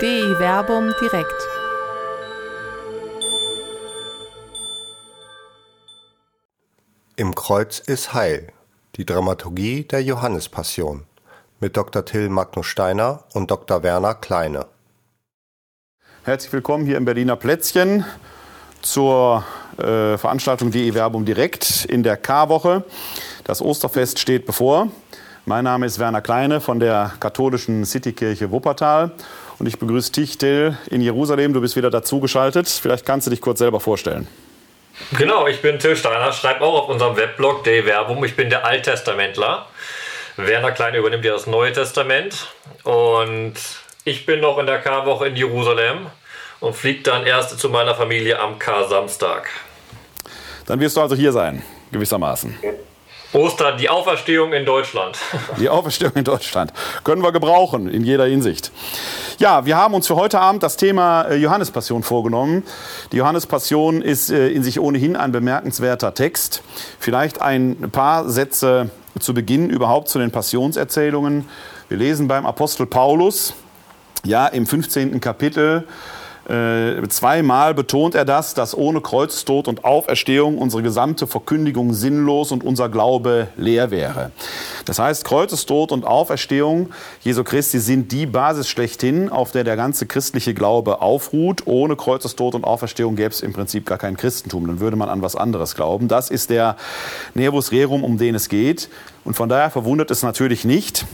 DI Werbung direkt. Im Kreuz ist Heil. Die Dramaturgie der Johannespassion mit Dr. Till Magnus Steiner und Dr. Werner Kleine. Herzlich willkommen hier im Berliner Plätzchen zur äh, Veranstaltung DE Werbung direkt in der K-Woche. Das Osterfest steht bevor. Mein Name ist Werner Kleine von der katholischen Citykirche Wuppertal und ich begrüße dich, Till, in Jerusalem. Du bist wieder dazugeschaltet. Vielleicht kannst du dich kurz selber vorstellen. Genau, ich bin Till Steiner, schreibe auch auf unserem Weblog DE Werbung. Ich bin der Alttestamentler. Werner Kleine übernimmt ja das Neue Testament und ich bin noch in der K-Woche in Jerusalem und fliege dann erst zu meiner Familie am K-Samstag. Dann wirst du also hier sein, gewissermaßen. Ostern, die Auferstehung in Deutschland. Die Auferstehung in Deutschland. Können wir gebrauchen in jeder Hinsicht. Ja, wir haben uns für heute Abend das Thema äh, Johannespassion vorgenommen. Die Johannespassion ist äh, in sich ohnehin ein bemerkenswerter Text. Vielleicht ein paar Sätze zu Beginn überhaupt zu den Passionserzählungen. Wir lesen beim Apostel Paulus, ja, im 15. Kapitel, äh, zweimal betont er das, dass ohne Kreuztod und Auferstehung unsere gesamte Verkündigung sinnlos und unser Glaube leer wäre. Das heißt, Kreuzestod und Auferstehung Jesu Christi sind die Basis schlechthin, auf der der ganze christliche Glaube aufruht. Ohne Kreuzestod und Auferstehung gäbe es im Prinzip gar kein Christentum. Dann würde man an was anderes glauben. Das ist der Nervus Rerum, um den es geht. Und von daher verwundert es natürlich nicht,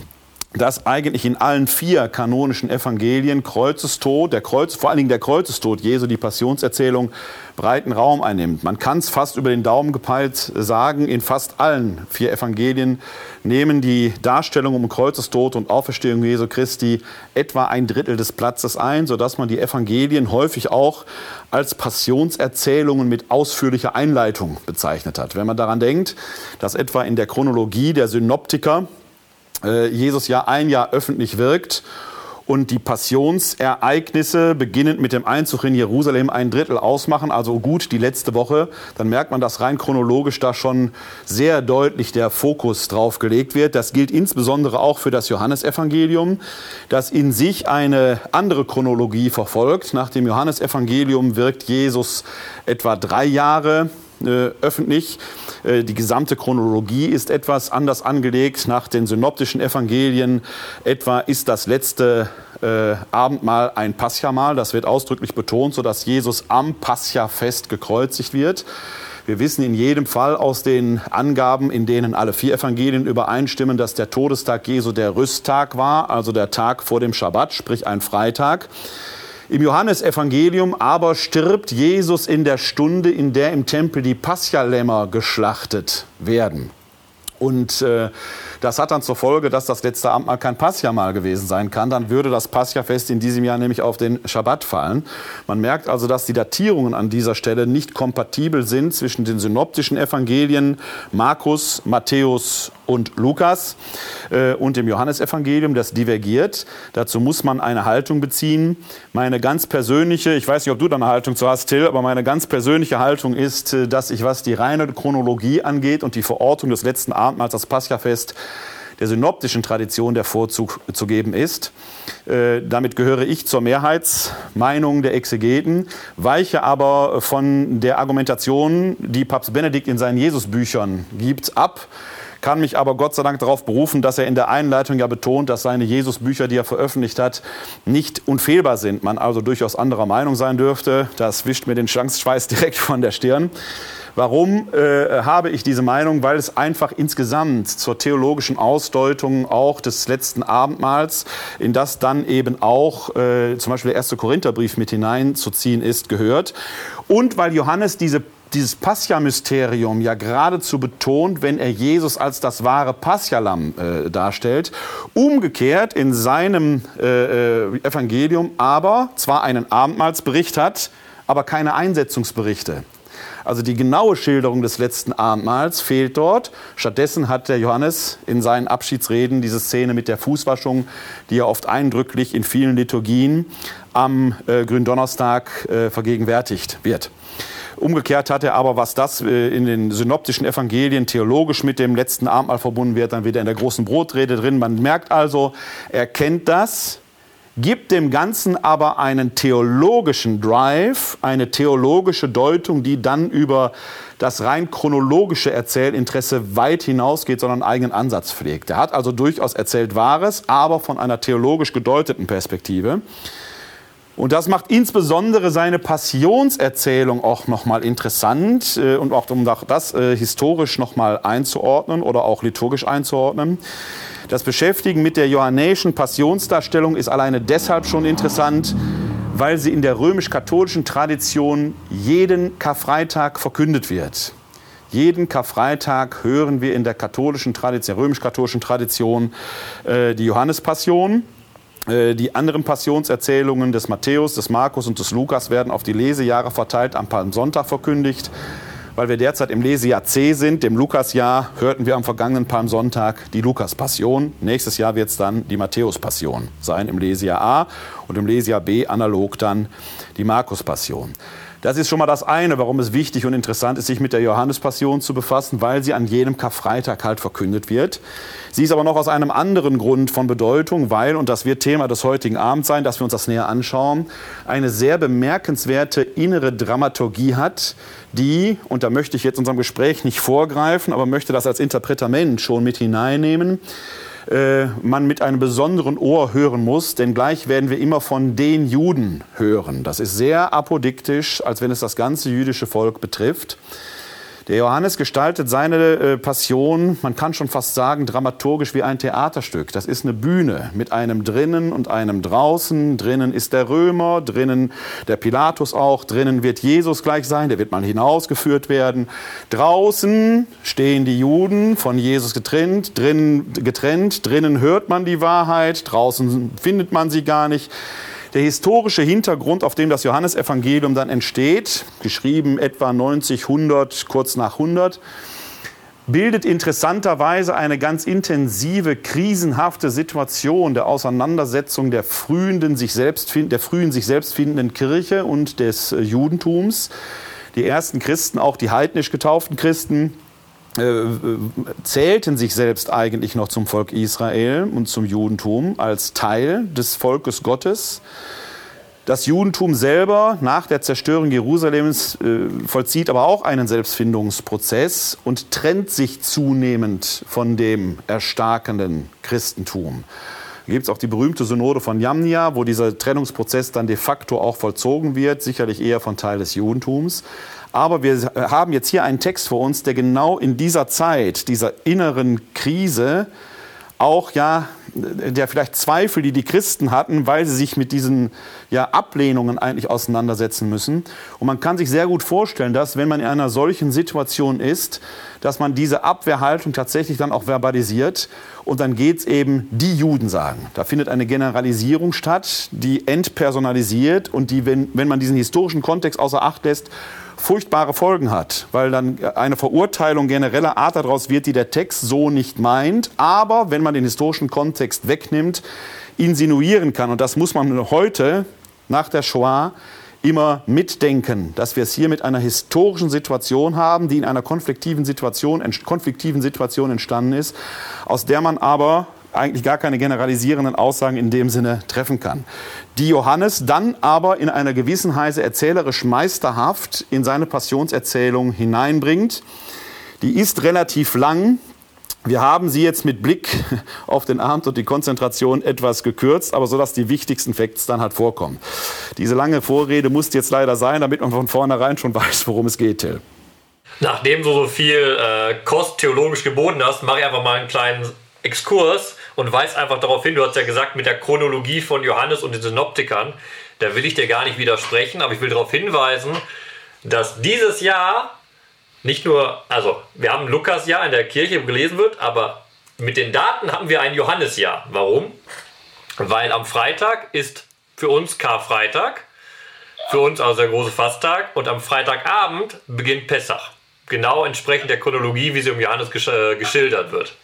dass eigentlich in allen vier kanonischen Evangelien Kreuzestod, der Kreuz, vor allen Dingen der Kreuzestod Jesu, die Passionserzählung, breiten Raum einnimmt. Man kann es fast über den Daumen gepeilt sagen, in fast allen vier Evangelien nehmen die Darstellungen um Kreuzestod und Auferstehung Jesu Christi etwa ein Drittel des Platzes ein, sodass man die Evangelien häufig auch als Passionserzählungen mit ausführlicher Einleitung bezeichnet hat. Wenn man daran denkt, dass etwa in der Chronologie der Synoptiker äh, Jesus ja ein Jahr öffentlich wirkt und die Passionsereignisse beginnend mit dem Einzug in Jerusalem ein Drittel ausmachen, also gut die letzte Woche, dann merkt man, dass rein chronologisch da schon sehr deutlich der Fokus drauf gelegt wird. Das gilt insbesondere auch für das Johannesevangelium, das in sich eine andere Chronologie verfolgt. Nach dem Johannesevangelium wirkt Jesus etwa drei Jahre äh, öffentlich. Äh, die gesamte Chronologie ist etwas anders angelegt. Nach den synoptischen Evangelien etwa ist das letzte äh, Abendmahl ein Paschamahl. Das wird ausdrücklich betont, sodass Jesus am Paschafest gekreuzigt wird. Wir wissen in jedem Fall aus den Angaben, in denen alle vier Evangelien übereinstimmen, dass der Todestag Jesu der Rüsttag war, also der Tag vor dem Schabbat, sprich ein Freitag. Im Johannesevangelium aber stirbt Jesus in der Stunde, in der im Tempel die Paschalämmer geschlachtet werden. Und äh, das hat dann zur Folge, dass das letzte Abendmahl kein Paschamal gewesen sein kann. Dann würde das Paschafest in diesem Jahr nämlich auf den Schabbat fallen. Man merkt also, dass die Datierungen an dieser Stelle nicht kompatibel sind zwischen den synoptischen Evangelien Markus, Matthäus und Lukas äh, und dem Johannesevangelium. Das divergiert. Dazu muss man eine Haltung beziehen. Meine ganz persönliche, ich weiß nicht, ob du da eine Haltung zu hast, Till, aber meine ganz persönliche Haltung ist, äh, dass ich, was die reine Chronologie angeht und die Verortung des letzten Abendmahls, das Paschafest, der synoptischen Tradition der Vorzug zu geben ist. Äh, damit gehöre ich zur Mehrheitsmeinung der Exegeten, weiche aber von der Argumentation, die Papst Benedikt in seinen Jesusbüchern gibt, ab kann mich aber Gott sei Dank darauf berufen, dass er in der Einleitung ja betont, dass seine Jesusbücher, die er veröffentlicht hat, nicht unfehlbar sind. Man also durchaus anderer Meinung sein dürfte. Das wischt mir den Schweiß direkt von der Stirn. Warum äh, habe ich diese Meinung? Weil es einfach insgesamt zur theologischen Ausdeutung auch des letzten Abendmahls, in das dann eben auch äh, zum Beispiel der erste Korintherbrief mit hineinzuziehen ist, gehört. Und weil Johannes diese dieses Pascha-Mysterium ja geradezu betont, wenn er Jesus als das wahre Paschalam äh, darstellt. Umgekehrt in seinem äh, äh Evangelium aber zwar einen Abendmahlsbericht hat, aber keine Einsetzungsberichte. Also die genaue Schilderung des letzten Abendmahls fehlt dort. Stattdessen hat der Johannes in seinen Abschiedsreden diese Szene mit der Fußwaschung, die ja oft eindrücklich in vielen Liturgien am äh, Gründonnerstag äh, vergegenwärtigt wird. Umgekehrt hat er aber, was das äh, in den synoptischen Evangelien theologisch mit dem letzten Abendmahl verbunden wird, dann wieder in der großen Brotrede drin. Man merkt also, er kennt das, gibt dem Ganzen aber einen theologischen Drive, eine theologische Deutung, die dann über das rein chronologische Erzählinteresse weit hinausgeht, sondern einen eigenen Ansatz pflegt. Er hat also durchaus erzählt Wahres, aber von einer theologisch gedeuteten Perspektive. Und das macht insbesondere seine Passionserzählung auch nochmal interessant äh, und auch um das äh, historisch nochmal einzuordnen oder auch liturgisch einzuordnen. Das Beschäftigen mit der johannäischen Passionsdarstellung ist alleine deshalb schon interessant, weil sie in der römisch-katholischen Tradition jeden Karfreitag verkündet wird. Jeden Karfreitag hören wir in der katholischen Tradition, römisch-katholischen Tradition äh, die Johannespassion. Äh, die anderen Passionserzählungen des Matthäus, des Markus und des Lukas werden auf die Lesejahre verteilt am Palmsonntag verkündigt. Weil wir derzeit im Lesejahr C sind, dem Lukasjahr, hörten wir am vergangenen Palmsonntag die Lukas-Passion. Nächstes Jahr wird es dann die Matthäus-Passion sein im Lesejahr A und im Lesejahr B analog dann die Markus-Passion. Das ist schon mal das eine, warum es wichtig und interessant ist, sich mit der Johannespassion zu befassen, weil sie an jedem Karfreitag halt verkündet wird. Sie ist aber noch aus einem anderen Grund von Bedeutung, weil, und das wird Thema des heutigen Abends sein, dass wir uns das näher anschauen, eine sehr bemerkenswerte innere Dramaturgie hat, die, und da möchte ich jetzt unserem Gespräch nicht vorgreifen, aber möchte das als Interpretament schon mit hineinnehmen, äh, man mit einem besonderen Ohr hören muss, denn gleich werden wir immer von den Juden hören. Das ist sehr apodiktisch, als wenn es das ganze jüdische Volk betrifft. Der Johannes gestaltet seine äh, Passion, man kann schon fast sagen, dramaturgisch wie ein Theaterstück. Das ist eine Bühne mit einem drinnen und einem draußen. Drinnen ist der Römer, drinnen der Pilatus auch, drinnen wird Jesus gleich sein, der wird mal hinausgeführt werden. Draußen stehen die Juden, von Jesus getrennt, drinnen getrennt, drinnen hört man die Wahrheit, draußen findet man sie gar nicht. Der historische Hintergrund, auf dem das Johannesevangelium dann entsteht, geschrieben etwa 90, 100, kurz nach 100, bildet interessanterweise eine ganz intensive, krisenhafte Situation der Auseinandersetzung der frühen sich selbst, der frühen sich selbst findenden Kirche und des äh, Judentums. Die ersten Christen, auch die heidnisch getauften Christen, zählten sich selbst eigentlich noch zum Volk Israel und zum Judentum als Teil des Volkes Gottes. Das Judentum selber nach der Zerstörung Jerusalems äh, vollzieht aber auch einen Selbstfindungsprozess und trennt sich zunehmend von dem erstarkenden Christentum. Da gibt es auch die berühmte Synode von Jamnia, wo dieser Trennungsprozess dann de facto auch vollzogen wird, sicherlich eher von Teil des Judentums. Aber wir haben jetzt hier einen Text vor uns, der genau in dieser Zeit, dieser inneren Krise, auch ja, der vielleicht Zweifel, die die Christen hatten, weil sie sich mit diesen ja, Ablehnungen eigentlich auseinandersetzen müssen. Und man kann sich sehr gut vorstellen, dass wenn man in einer solchen Situation ist, dass man diese Abwehrhaltung tatsächlich dann auch verbalisiert und dann geht es eben die Juden sagen. Da findet eine Generalisierung statt, die entpersonalisiert und die, wenn, wenn man diesen historischen Kontext außer Acht lässt, furchtbare Folgen hat, weil dann eine Verurteilung genereller Art daraus wird, die der Text so nicht meint, aber wenn man den historischen Kontext wegnimmt, insinuieren kann. Und das muss man heute nach der Shoah immer mitdenken, dass wir es hier mit einer historischen Situation haben, die in einer konfliktiven Situation, konfliktiven Situation entstanden ist, aus der man aber eigentlich gar keine generalisierenden Aussagen in dem Sinne treffen kann. Die Johannes dann aber in einer gewissen Weise erzählerisch meisterhaft in seine Passionserzählung hineinbringt. Die ist relativ lang. Wir haben sie jetzt mit Blick auf den Abend und die Konzentration etwas gekürzt, aber so, dass die wichtigsten Facts dann halt vorkommen. Diese lange Vorrede muss jetzt leider sein, damit man von vornherein schon weiß, worum es geht, Till. Nachdem du so viel äh, Kost theologisch geboten hast, mache ich einfach mal einen kleinen Exkurs und weist einfach darauf hin, du hast ja gesagt, mit der Chronologie von Johannes und den Synoptikern, da will ich dir gar nicht widersprechen, aber ich will darauf hinweisen, dass dieses Jahr nicht nur, also wir haben Lukas-Jahr in der Kirche gelesen wird, aber mit den Daten haben wir ein Johannes-Jahr. Warum? Weil am Freitag ist für uns Karfreitag, für uns also der große Fasttag und am Freitagabend beginnt Pessach. Genau entsprechend der Chronologie, wie sie um Johannes gesch äh, geschildert wird.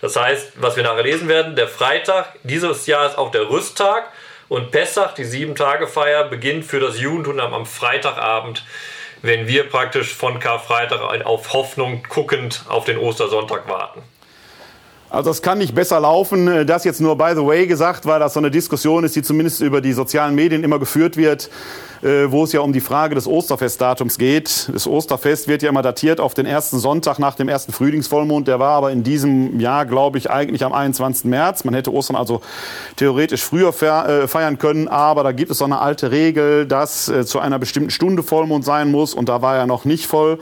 Das heißt, was wir nachher lesen werden, der Freitag dieses Jahr ist auch der Rüsttag und Pessach, die Sieben-Tage-Feier, beginnt für das Judentum am Freitagabend, wenn wir praktisch von Karfreitag auf Hoffnung guckend auf den Ostersonntag warten. Also das kann nicht besser laufen. Das jetzt nur by the way gesagt, weil das so eine Diskussion ist, die zumindest über die sozialen Medien immer geführt wird, äh, wo es ja um die Frage des Osterfestdatums geht. Das Osterfest wird ja immer datiert auf den ersten Sonntag nach dem ersten Frühlingsvollmond. Der war aber in diesem Jahr, glaube ich, eigentlich am 21. März. Man hätte Ostern also theoretisch früher äh, feiern können, aber da gibt es so eine alte Regel, dass äh, zu einer bestimmten Stunde Vollmond sein muss und da war er noch nicht voll.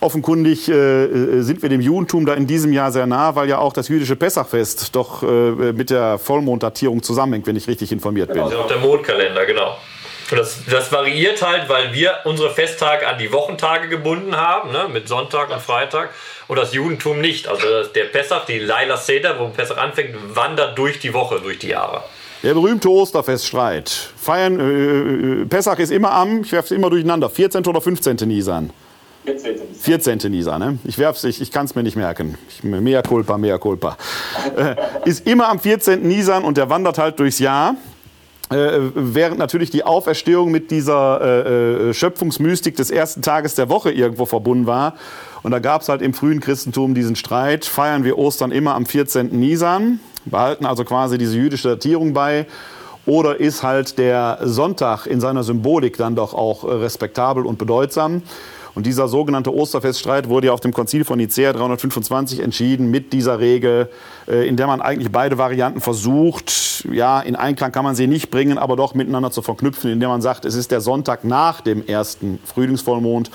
Offenkundig äh, sind wir dem Judentum da in diesem Jahr sehr nah, weil ja auch das jüdische Pessachfest doch äh, mit der Vollmonddatierung zusammenhängt, wenn ich richtig informiert bin. Also auch der Mondkalender, genau. Und das, das variiert halt, weil wir unsere Festtage an die Wochentage gebunden haben, ne, mit Sonntag und Freitag, und das Judentum nicht. Also der Pessach, die Laila Seder, wo Pessach anfängt, wandert durch die Woche, durch die Jahre. Der berühmte Osterfeststreit. Feiern, äh, äh Pessach ist immer am, ich werfe es immer durcheinander, 14. oder 15. Nisan. 14. 14. Nisan, ne? Ich werf's, ich, ich kann es mir nicht merken. Ich, mehr culpa, mehr culpa. Äh, ist immer am 14. Nisan und der wandert halt durchs Jahr. Äh, während natürlich die Auferstehung mit dieser äh, äh, Schöpfungsmystik des ersten Tages der Woche irgendwo verbunden war. Und da gab es halt im frühen Christentum diesen Streit, feiern wir Ostern immer am 14. Nisan, behalten also quasi diese jüdische Datierung bei, oder ist halt der Sonntag in seiner Symbolik dann doch auch äh, respektabel und bedeutsam? Und dieser sogenannte Osterfeststreit wurde ja auf dem Konzil von Nicea 325 entschieden mit dieser Regel, äh, in der man eigentlich beide Varianten versucht, ja, in Einklang kann man sie nicht bringen, aber doch miteinander zu verknüpfen, indem man sagt, es ist der Sonntag nach dem ersten Frühlingsvollmond.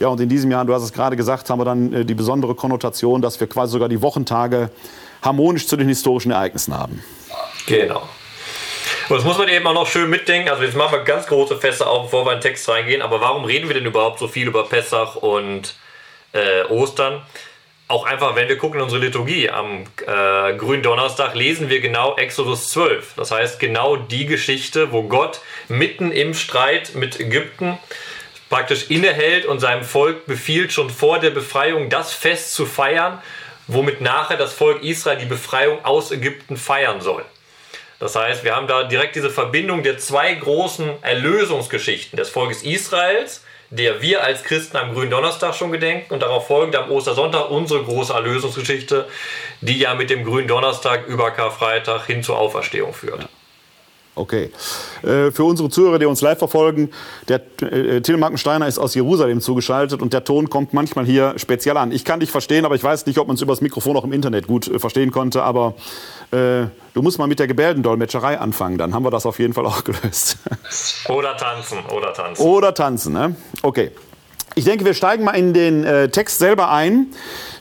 Ja, und in diesem Jahr, du hast es gerade gesagt, haben wir dann äh, die besondere Konnotation, dass wir quasi sogar die Wochentage harmonisch zu den historischen Ereignissen haben. Genau. Und das muss man eben auch noch schön mitdenken. Also jetzt machen wir ganz große Fässer auf, bevor wir in den Text reingehen. Aber warum reden wir denn überhaupt so viel über Pessach und äh, Ostern? Auch einfach, wenn wir gucken in unsere Liturgie, am äh, grünen Donnerstag lesen wir genau Exodus 12. Das heißt genau die Geschichte, wo Gott mitten im Streit mit Ägypten praktisch innehält und seinem Volk befiehlt, schon vor der Befreiung das Fest zu feiern, womit nachher das Volk Israel die Befreiung aus Ägypten feiern soll. Das heißt, wir haben da direkt diese Verbindung der zwei großen Erlösungsgeschichten des Volkes Israels, der wir als Christen am grünen Donnerstag schon gedenken und darauf folgend am Ostersonntag unsere große Erlösungsgeschichte, die ja mit dem grünen Donnerstag über Karfreitag hin zur Auferstehung führt. Okay. Äh, für unsere Zuhörer, die uns live verfolgen, der äh, Till Markensteiner ist aus Jerusalem zugeschaltet und der Ton kommt manchmal hier speziell an. Ich kann dich verstehen, aber ich weiß nicht, ob man es über das Mikrofon auch im Internet gut äh, verstehen konnte. Aber äh, du musst mal mit der Gebärdendolmetscherei anfangen, dann haben wir das auf jeden Fall auch gelöst. Oder tanzen, oder tanzen. Oder tanzen, ne? Okay. Ich denke, wir steigen mal in den äh, Text selber ein.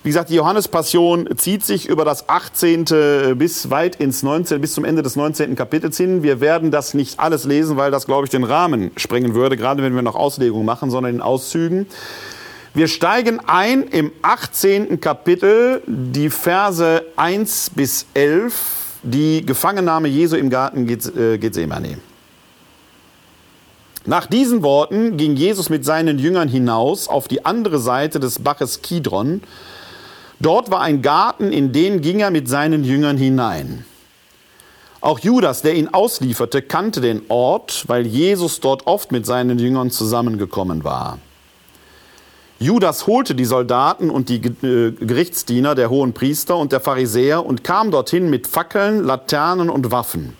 Wie gesagt, die Johannespassion zieht sich über das 18. bis weit ins 19., bis zum Ende des 19. Kapitels hin. Wir werden das nicht alles lesen, weil das, glaube ich, den Rahmen sprengen würde, gerade wenn wir noch Auslegungen machen, sondern in Auszügen. Wir steigen ein im 18. Kapitel, die Verse 1 bis 11, die Gefangennahme Jesu im Garten äh, Gethsemane. Nach diesen Worten ging Jesus mit seinen Jüngern hinaus auf die andere Seite des Baches Kidron. Dort war ein Garten, in den ging er mit seinen Jüngern hinein. Auch Judas, der ihn auslieferte, kannte den Ort, weil Jesus dort oft mit seinen Jüngern zusammengekommen war. Judas holte die Soldaten und die äh, Gerichtsdiener der hohen Priester und der Pharisäer und kam dorthin mit Fackeln, Laternen und Waffen.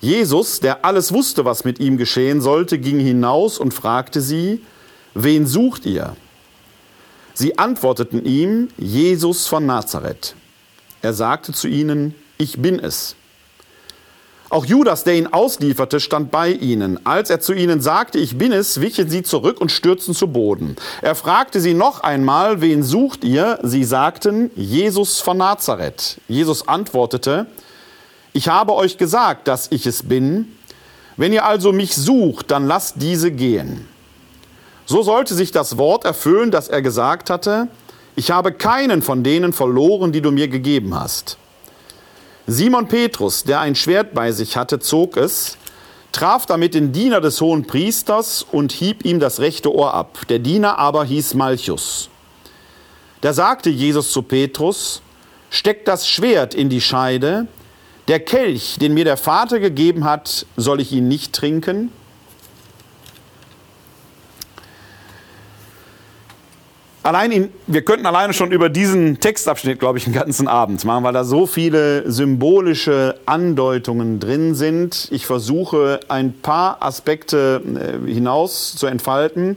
Jesus, der alles wusste, was mit ihm geschehen sollte, ging hinaus und fragte sie, wen sucht ihr? Sie antworteten ihm, Jesus von Nazareth. Er sagte zu ihnen, ich bin es. Auch Judas, der ihn auslieferte, stand bei ihnen. Als er zu ihnen sagte, ich bin es, wichen sie zurück und stürzten zu Boden. Er fragte sie noch einmal, wen sucht ihr? Sie sagten, Jesus von Nazareth. Jesus antwortete, ich habe euch gesagt, dass ich es bin. Wenn ihr also mich sucht, dann lasst diese gehen. So sollte sich das Wort erfüllen, das er gesagt hatte, ich habe keinen von denen verloren, die du mir gegeben hast. Simon Petrus, der ein Schwert bei sich hatte, zog es, traf damit den Diener des hohen Priesters und hieb ihm das rechte Ohr ab. Der Diener aber hieß Malchus. Da sagte Jesus zu Petrus, steck das Schwert in die Scheide, der Kelch, den mir der Vater gegeben hat, soll ich ihn nicht trinken? Allein in, wir könnten alleine schon über diesen Textabschnitt, glaube ich, einen ganzen Abend machen, weil da so viele symbolische Andeutungen drin sind. Ich versuche ein paar Aspekte äh, hinaus zu entfalten.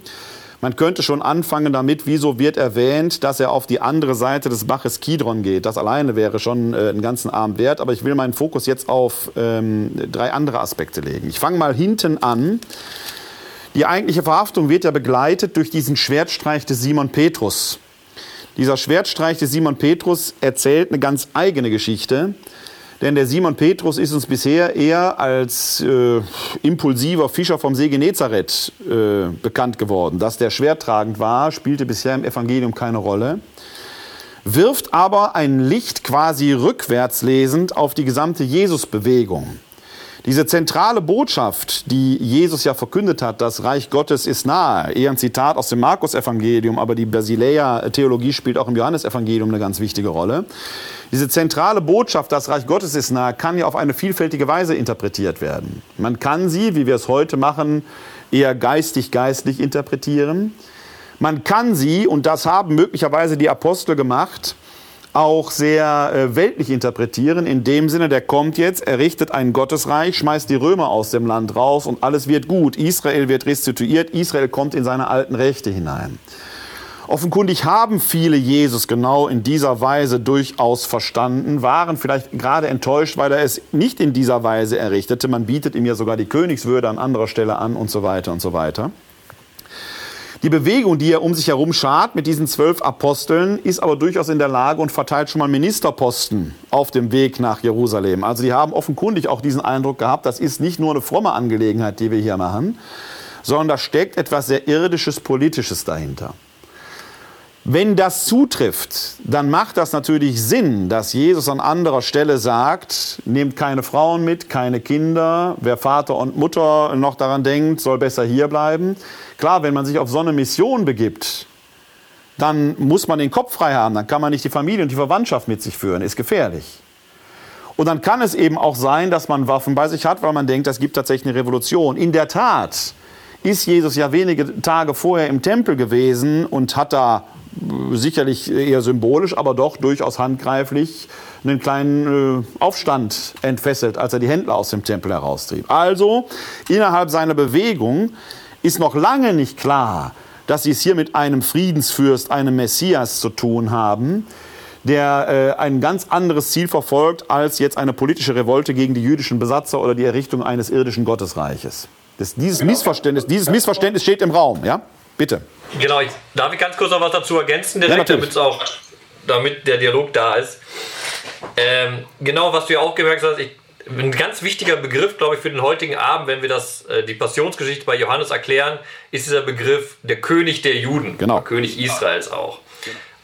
Man könnte schon anfangen damit, wieso wird erwähnt, dass er auf die andere Seite des Baches Kidron geht. Das alleine wäre schon äh, einen ganzen Abend wert, aber ich will meinen Fokus jetzt auf ähm, drei andere Aspekte legen. Ich fange mal hinten an. Die eigentliche Verhaftung wird ja begleitet durch diesen Schwertstreich des Simon Petrus. Dieser Schwertstreich des Simon Petrus erzählt eine ganz eigene Geschichte. Denn der Simon Petrus ist uns bisher eher als äh, impulsiver Fischer vom See Genezareth äh, bekannt geworden. Dass der schwertragend war, spielte bisher im Evangelium keine Rolle. Wirft aber ein Licht quasi rückwärts lesend auf die gesamte Jesusbewegung. Diese zentrale Botschaft, die Jesus ja verkündet hat, das Reich Gottes ist nahe, eher ein Zitat aus dem Markus-Evangelium, aber die Basileia-Theologie spielt auch im Johannesevangelium eine ganz wichtige Rolle. Diese zentrale Botschaft, das Reich Gottes ist nahe, kann ja auf eine vielfältige Weise interpretiert werden. Man kann sie, wie wir es heute machen, eher geistig-geistlich interpretieren. Man kann sie, und das haben möglicherweise die Apostel gemacht, auch sehr äh, weltlich interpretieren. In dem Sinne, der kommt jetzt, errichtet ein Gottesreich, schmeißt die Römer aus dem Land raus und alles wird gut. Israel wird restituiert, Israel kommt in seine alten Rechte hinein. Offenkundig haben viele Jesus genau in dieser Weise durchaus verstanden, waren vielleicht gerade enttäuscht, weil er es nicht in dieser Weise errichtete. Man bietet ihm ja sogar die Königswürde an anderer Stelle an und so weiter und so weiter. Die Bewegung, die er um sich herum schart mit diesen zwölf Aposteln, ist aber durchaus in der Lage und verteilt schon mal Ministerposten auf dem Weg nach Jerusalem. Also die haben offenkundig auch diesen Eindruck gehabt, das ist nicht nur eine fromme Angelegenheit, die wir hier machen, sondern da steckt etwas sehr irdisches, politisches dahinter. Wenn das zutrifft, dann macht das natürlich Sinn, dass Jesus an anderer Stelle sagt, nehmt keine Frauen mit, keine Kinder, wer Vater und Mutter noch daran denkt, soll besser hier bleiben. Klar, wenn man sich auf so eine Mission begibt, dann muss man den Kopf frei haben, dann kann man nicht die Familie und die Verwandtschaft mit sich führen, ist gefährlich. Und dann kann es eben auch sein, dass man Waffen bei sich hat, weil man denkt, es gibt tatsächlich eine Revolution. In der Tat ist Jesus ja wenige Tage vorher im Tempel gewesen und hat da sicherlich eher symbolisch, aber doch durchaus handgreiflich einen kleinen äh, Aufstand entfesselt, als er die Händler aus dem Tempel heraustrieb. Also innerhalb seiner Bewegung ist noch lange nicht klar, dass sie es hier mit einem Friedensfürst, einem Messias zu tun haben, der äh, ein ganz anderes Ziel verfolgt als jetzt eine politische Revolte gegen die jüdischen Besatzer oder die Errichtung eines irdischen Gottesreiches. Das, dieses, genau. Missverständnis, dieses Missverständnis steht im Raum. Ja? Bitte. Genau, ich, darf ich ganz kurz noch was dazu ergänzen, direkt, ja, damit auch, damit der Dialog da ist. Ähm, genau, was du ja auch gemerkt hast, ich, ein ganz wichtiger Begriff, glaube ich, für den heutigen Abend, wenn wir das, äh, die Passionsgeschichte bei Johannes erklären, ist dieser Begriff der König der Juden, genau. König Israels auch.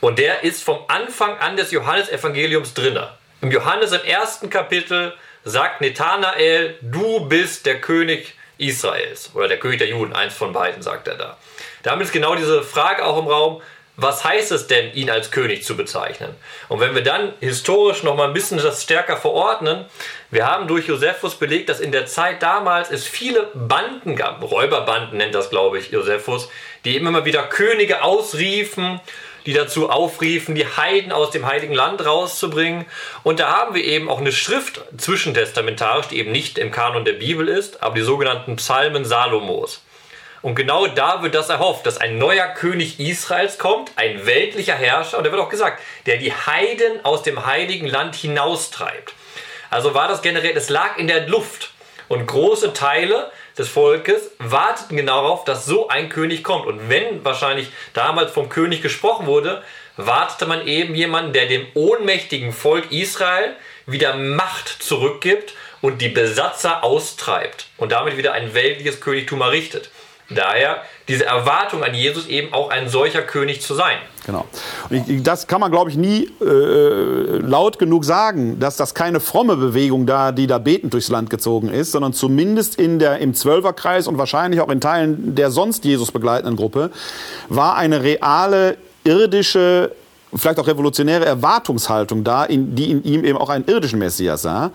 Und der ist vom Anfang an des Johannesevangeliums drin. Im Johannes im ersten Kapitel sagt Nathanael, du bist der König Israels oder der König der Juden, eins von beiden, sagt er da. Damit ist genau diese Frage auch im Raum, was heißt es denn, ihn als König zu bezeichnen? Und wenn wir dann historisch noch mal ein bisschen das stärker verordnen, wir haben durch Josephus belegt, dass in der Zeit damals es viele Banden gab, Räuberbanden nennt das, glaube ich, Josephus, die immer wieder Könige ausriefen, die dazu aufriefen, die Heiden aus dem Heiligen Land rauszubringen. Und da haben wir eben auch eine Schrift zwischentestamentarisch, die eben nicht im Kanon der Bibel ist, aber die sogenannten Psalmen Salomos. Und genau da wird das erhofft, dass ein neuer König Israels kommt, ein weltlicher Herrscher, und da wird auch gesagt, der die Heiden aus dem heiligen Land hinaustreibt. Also war das generell, es lag in der Luft. Und große Teile des Volkes warteten genau darauf, dass so ein König kommt. Und wenn wahrscheinlich damals vom König gesprochen wurde, wartete man eben jemanden, der dem ohnmächtigen Volk Israel wieder Macht zurückgibt und die Besatzer austreibt und damit wieder ein weltliches Königtum errichtet. Daher diese Erwartung an Jesus eben auch ein solcher König zu sein. Genau. Ich, das kann man, glaube ich, nie äh, laut genug sagen, dass das keine fromme Bewegung da, die da betend durchs Land gezogen ist, sondern zumindest in der, im Zwölferkreis und wahrscheinlich auch in Teilen der sonst Jesus begleitenden Gruppe war eine reale irdische vielleicht auch revolutionäre Erwartungshaltung da, in, die in ihm eben auch einen irdischen Messias sah.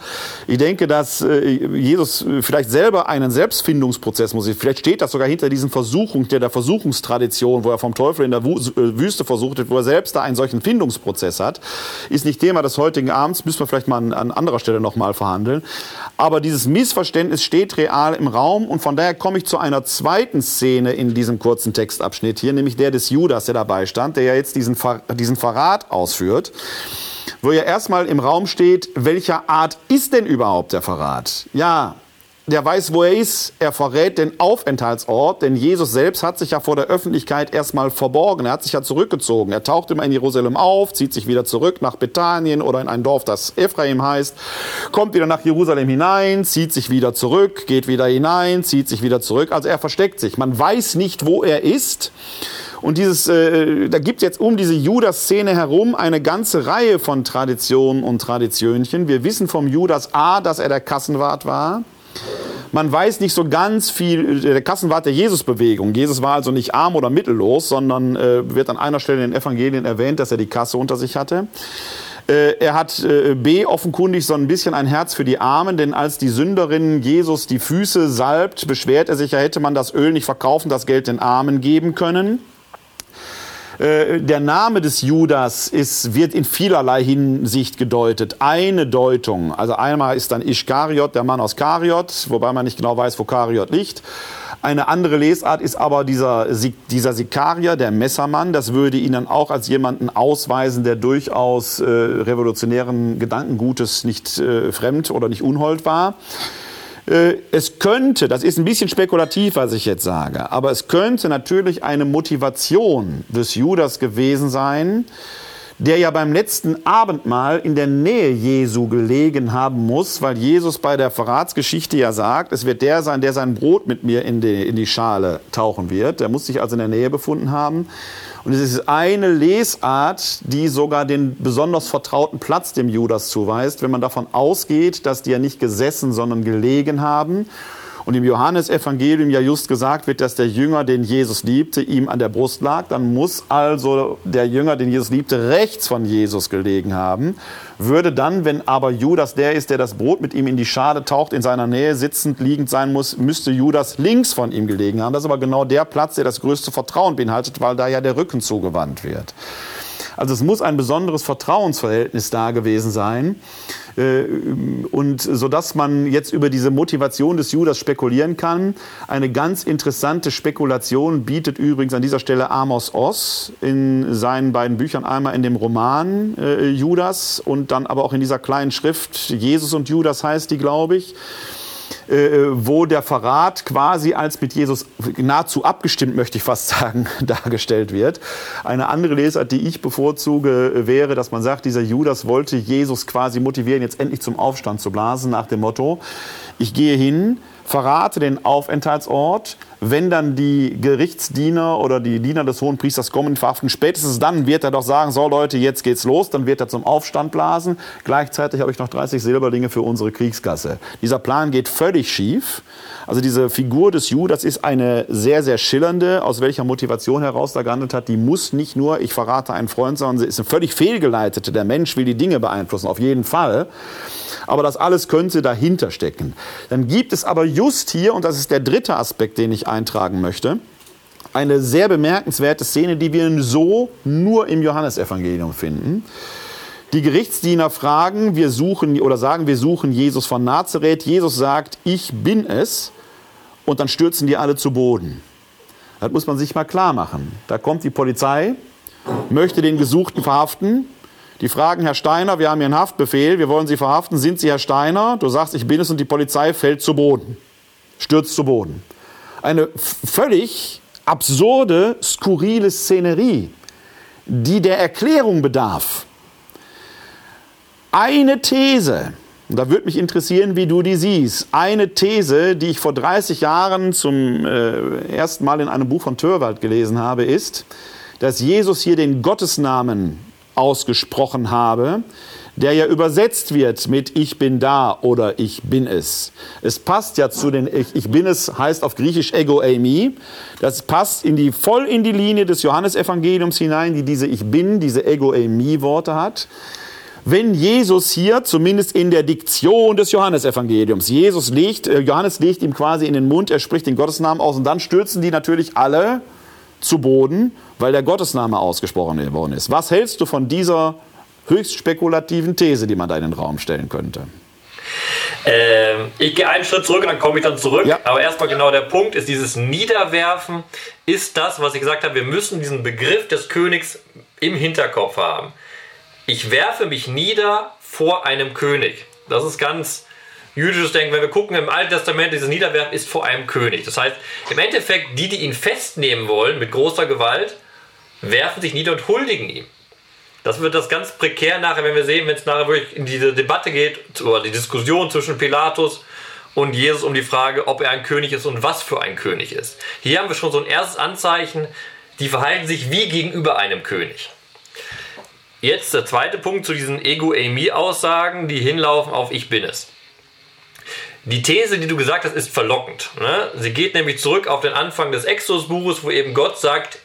Ich denke, dass äh, Jesus vielleicht selber einen Selbstfindungsprozess muss. Vielleicht steht das sogar hinter diesen Versuchung, der, der Versuchungstradition, wo er vom Teufel in der äh, Wüste versucht wird, wo er selbst da einen solchen Findungsprozess hat. Ist nicht Thema des heutigen Abends, müssen wir vielleicht mal an, an anderer Stelle nochmal verhandeln. Aber dieses Missverständnis steht real im Raum und von daher komme ich zu einer zweiten Szene in diesem kurzen Textabschnitt hier, nämlich der des Judas, der dabei stand, der ja jetzt diesen, diesen Verrat ausführt, wo ja erstmal im Raum steht, welcher Art ist denn überhaupt der Verrat? Ja, der weiß, wo er ist. Er verrät den Aufenthaltsort, denn Jesus selbst hat sich ja vor der Öffentlichkeit erstmal verborgen. Er hat sich ja zurückgezogen. Er taucht immer in Jerusalem auf, zieht sich wieder zurück nach Bethanien oder in ein Dorf, das Ephraim heißt, kommt wieder nach Jerusalem hinein, zieht sich wieder zurück, geht wieder hinein, zieht sich wieder zurück. Also er versteckt sich. Man weiß nicht, wo er ist. Und dieses, äh, da gibt es jetzt um diese Judas-Szene herum eine ganze Reihe von Traditionen und Traditionchen. Wir wissen vom Judas A, dass er der Kassenwart war. Man weiß nicht so ganz viel, der Kassenwart der Jesusbewegung. Jesus war also nicht arm oder mittellos, sondern äh, wird an einer Stelle in den Evangelien erwähnt, dass er die Kasse unter sich hatte. Äh, er hat äh, B offenkundig so ein bisschen ein Herz für die Armen, denn als die Sünderin Jesus die Füße salbt, beschwert er sich, ja hätte man das Öl nicht verkaufen, das Geld den Armen geben können. Äh, der Name des Judas ist, wird in vielerlei Hinsicht gedeutet. Eine Deutung, also einmal ist dann Ischkariot, der Mann aus Kariot, wobei man nicht genau weiß, wo Kariot liegt. Eine andere Lesart ist aber dieser, dieser Sikarier, der Messermann. Das würde ihn dann auch als jemanden ausweisen, der durchaus äh, revolutionären Gedankengutes nicht äh, fremd oder nicht unhold war. Äh, es könnte, das ist ein bisschen spekulativ, was ich jetzt sage, aber es könnte natürlich eine Motivation des Judas gewesen sein, der ja beim letzten Abendmahl in der Nähe Jesu gelegen haben muss, weil Jesus bei der Verratsgeschichte ja sagt, es wird der sein, der sein Brot mit mir in die, in die Schale tauchen wird. Der muss sich also in der Nähe befunden haben. Und es ist eine Lesart, die sogar den besonders vertrauten Platz dem Judas zuweist, wenn man davon ausgeht, dass die ja nicht gesessen, sondern gelegen haben und im Johannesevangelium ja just gesagt wird, dass der Jünger, den Jesus liebte, ihm an der Brust lag, dann muss also der Jünger, den Jesus liebte, rechts von Jesus gelegen haben. Würde dann, wenn aber Judas der ist, der das Brot mit ihm in die Schale taucht, in seiner Nähe sitzend, liegend sein muss, müsste Judas links von ihm gelegen haben. Das ist aber genau der Platz, der das größte Vertrauen beinhaltet, weil da ja der Rücken zugewandt wird. Also es muss ein besonderes Vertrauensverhältnis da gewesen sein. Äh, und so dass man jetzt über diese Motivation des Judas spekulieren kann. Eine ganz interessante Spekulation bietet übrigens an dieser Stelle Amos Oss in seinen beiden Büchern, einmal in dem Roman äh, Judas und dann aber auch in dieser kleinen Schrift Jesus und Judas heißt die, glaube ich. Äh, wo der Verrat quasi als mit Jesus nahezu abgestimmt, möchte ich fast sagen, dargestellt wird. Eine andere Lesart, die ich bevorzuge, wäre, dass man sagt, dieser Judas wollte Jesus quasi motivieren, jetzt endlich zum Aufstand zu blasen, nach dem Motto, ich gehe hin, verrate den Aufenthaltsort, wenn dann die Gerichtsdiener oder die Diener des Hohen Priesters kommen, verhaften, spätestens dann wird er doch sagen, so Leute, jetzt geht's los, dann wird er zum Aufstand blasen. Gleichzeitig habe ich noch 30 Silberlinge für unsere Kriegskasse. Dieser Plan geht völlig schief. Also diese Figur des Judas ist eine sehr, sehr schillernde, aus welcher Motivation heraus da gehandelt hat. Die muss nicht nur, ich verrate einen Freund, sondern sie ist eine völlig fehlgeleitete. Der Mensch will die Dinge beeinflussen, auf jeden Fall. Aber das alles könnte dahinter stecken. Dann gibt es aber just hier, und das ist der dritte Aspekt, den ich eintragen möchte, eine sehr bemerkenswerte Szene, die wir so nur im Johannesevangelium finden. Die Gerichtsdiener fragen, wir suchen oder sagen, wir suchen Jesus von Nazareth. Jesus sagt, ich bin es. Und dann stürzen die alle zu Boden. Das muss man sich mal klar machen. Da kommt die Polizei, möchte den Gesuchten verhaften. Die fragen Herr Steiner, wir haben hier einen Haftbefehl, wir wollen Sie verhaften. Sind Sie Herr Steiner? Du sagst, ich bin es und die Polizei fällt zu Boden, stürzt zu Boden. Eine völlig absurde, skurrile Szenerie, die der Erklärung bedarf. Eine These, und da würde mich interessieren, wie du die siehst. Eine These, die ich vor 30 Jahren zum äh, ersten Mal in einem Buch von Törwald gelesen habe, ist, dass Jesus hier den Gottesnamen ausgesprochen habe, der ja übersetzt wird mit Ich bin da oder Ich bin es. Es passt ja zu den Ich, ich bin es heißt auf Griechisch Ego Eimi. Das passt in die, voll in die Linie des Johannesevangeliums hinein, die diese Ich bin, diese Ego Eimi Worte hat wenn Jesus hier, zumindest in der Diktion des Johannesevangeliums, Jesus legt, äh, Johannes legt ihm quasi in den Mund, er spricht den Gottesnamen aus und dann stürzen die natürlich alle zu Boden, weil der Gottesname ausgesprochen worden ist. Was hältst du von dieser höchst spekulativen These, die man da in den Raum stellen könnte? Ähm, ich gehe einen Schritt zurück, dann komme ich dann zurück. Ja. Aber erstmal genau der Punkt ist, dieses Niederwerfen ist das, was ich gesagt habe, wir müssen diesen Begriff des Königs im Hinterkopf haben ich werfe mich nieder vor einem König. Das ist ganz jüdisches Denken. Wenn wir gucken im Alten Testament, dieses Niederwerfen ist vor einem König. Das heißt, im Endeffekt, die, die ihn festnehmen wollen mit großer Gewalt, werfen sich nieder und huldigen ihm. Das wird das ganz prekär nachher, wenn wir sehen, wenn es nachher wirklich in diese Debatte geht, oder die Diskussion zwischen Pilatus und Jesus um die Frage, ob er ein König ist und was für ein König ist. Hier haben wir schon so ein erstes Anzeichen, die verhalten sich wie gegenüber einem König. Jetzt der zweite Punkt zu diesen Ego-Amy-Aussagen, die hinlaufen auf Ich bin es. Die These, die du gesagt hast, ist verlockend. Ne? Sie geht nämlich zurück auf den Anfang des Exodus-Buches, wo eben Gott sagt,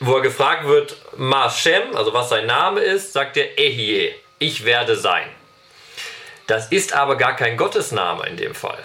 wo er gefragt wird, Mashem, also was sein Name ist, sagt er Ehie, ich werde sein. Das ist aber gar kein Gottesname in dem Fall.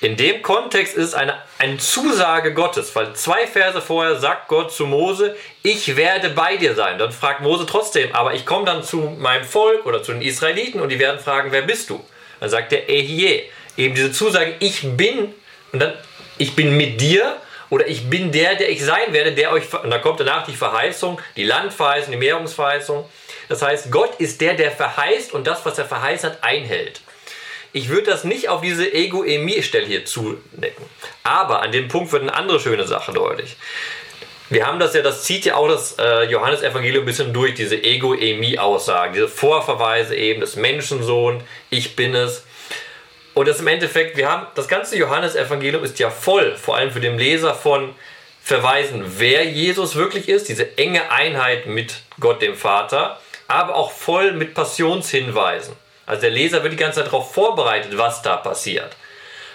In dem Kontext ist es eine, eine Zusage Gottes, weil zwei Verse vorher sagt Gott zu Mose, ich werde bei dir sein. Dann fragt Mose trotzdem, aber ich komme dann zu meinem Volk oder zu den Israeliten und die werden fragen, wer bist du? Dann sagt er, Ehie. Eben diese Zusage, ich bin, und dann, ich bin mit dir oder ich bin der, der ich sein werde, der euch, und dann kommt danach die Verheißung, die Landverheißung, die Mehrungsverheißung. Das heißt, Gott ist der, der verheißt und das, was er verheißt hat, einhält. Ich würde das nicht auf diese Ego-Emi-Stelle hier zudecken. Aber an dem Punkt wird eine andere schöne Sache deutlich. Wir haben das ja, das zieht ja auch das äh, Johannesevangelium ein bisschen durch, diese Ego-Emi-Aussagen, diese Vorverweise eben des Menschensohn, ich bin es. Und das im Endeffekt, wir haben, das ganze Johannesevangelium ist ja voll, vor allem für den Leser von Verweisen, wer Jesus wirklich ist, diese enge Einheit mit Gott dem Vater, aber auch voll mit Passionshinweisen. Also der Leser wird die ganze Zeit darauf vorbereitet, was da passiert.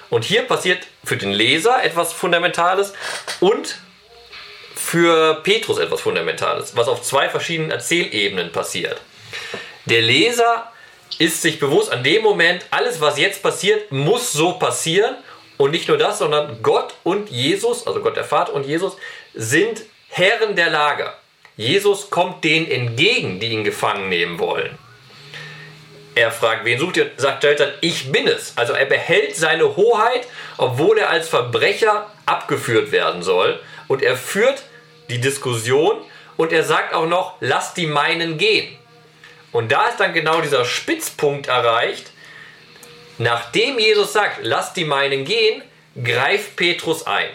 Und hier passiert für den Leser etwas Fundamentales und für Petrus etwas Fundamentales, was auf zwei verschiedenen Erzählebenen passiert. Der Leser ist sich bewusst, an dem Moment, alles, was jetzt passiert, muss so passieren. Und nicht nur das, sondern Gott und Jesus, also Gott der Vater und Jesus, sind Herren der Lage. Jesus kommt denen entgegen, die ihn gefangen nehmen wollen. Er fragt, wen sucht ihr? Sagt Jeltan, ich bin es. Also er behält seine Hoheit, obwohl er als Verbrecher abgeführt werden soll. Und er führt die Diskussion und er sagt auch noch, lass die meinen gehen. Und da ist dann genau dieser Spitzpunkt erreicht. Nachdem Jesus sagt, lass die meinen gehen, greift Petrus ein.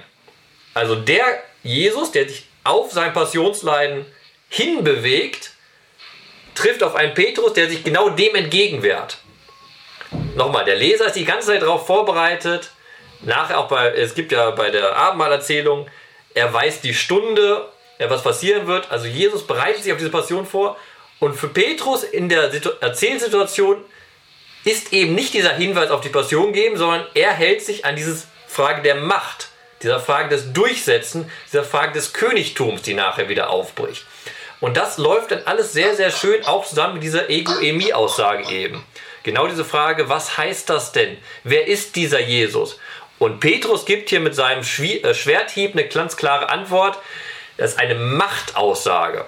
Also der Jesus, der sich auf sein Passionsleiden hinbewegt, trifft auf einen Petrus, der sich genau dem entgegenwehrt. Nochmal, der Leser ist die ganze Zeit darauf vorbereitet. Nachher auch bei, es gibt ja bei der Abendmahlerzählung, er weiß die Stunde, was passieren wird. Also Jesus bereitet sich auf diese Passion vor. Und für Petrus in der Erzählsituation ist eben nicht dieser Hinweis auf die Passion geben, sondern er hält sich an diese Frage der Macht, dieser Frage des Durchsetzen, dieser Frage des Königtums, die nachher wieder aufbricht. Und das läuft dann alles sehr, sehr schön auch zusammen mit dieser Ego-Emi-Aussage eben. Genau diese Frage, was heißt das denn? Wer ist dieser Jesus? Und Petrus gibt hier mit seinem äh, Schwerthieb eine ganz klare Antwort. Das ist eine Machtaussage.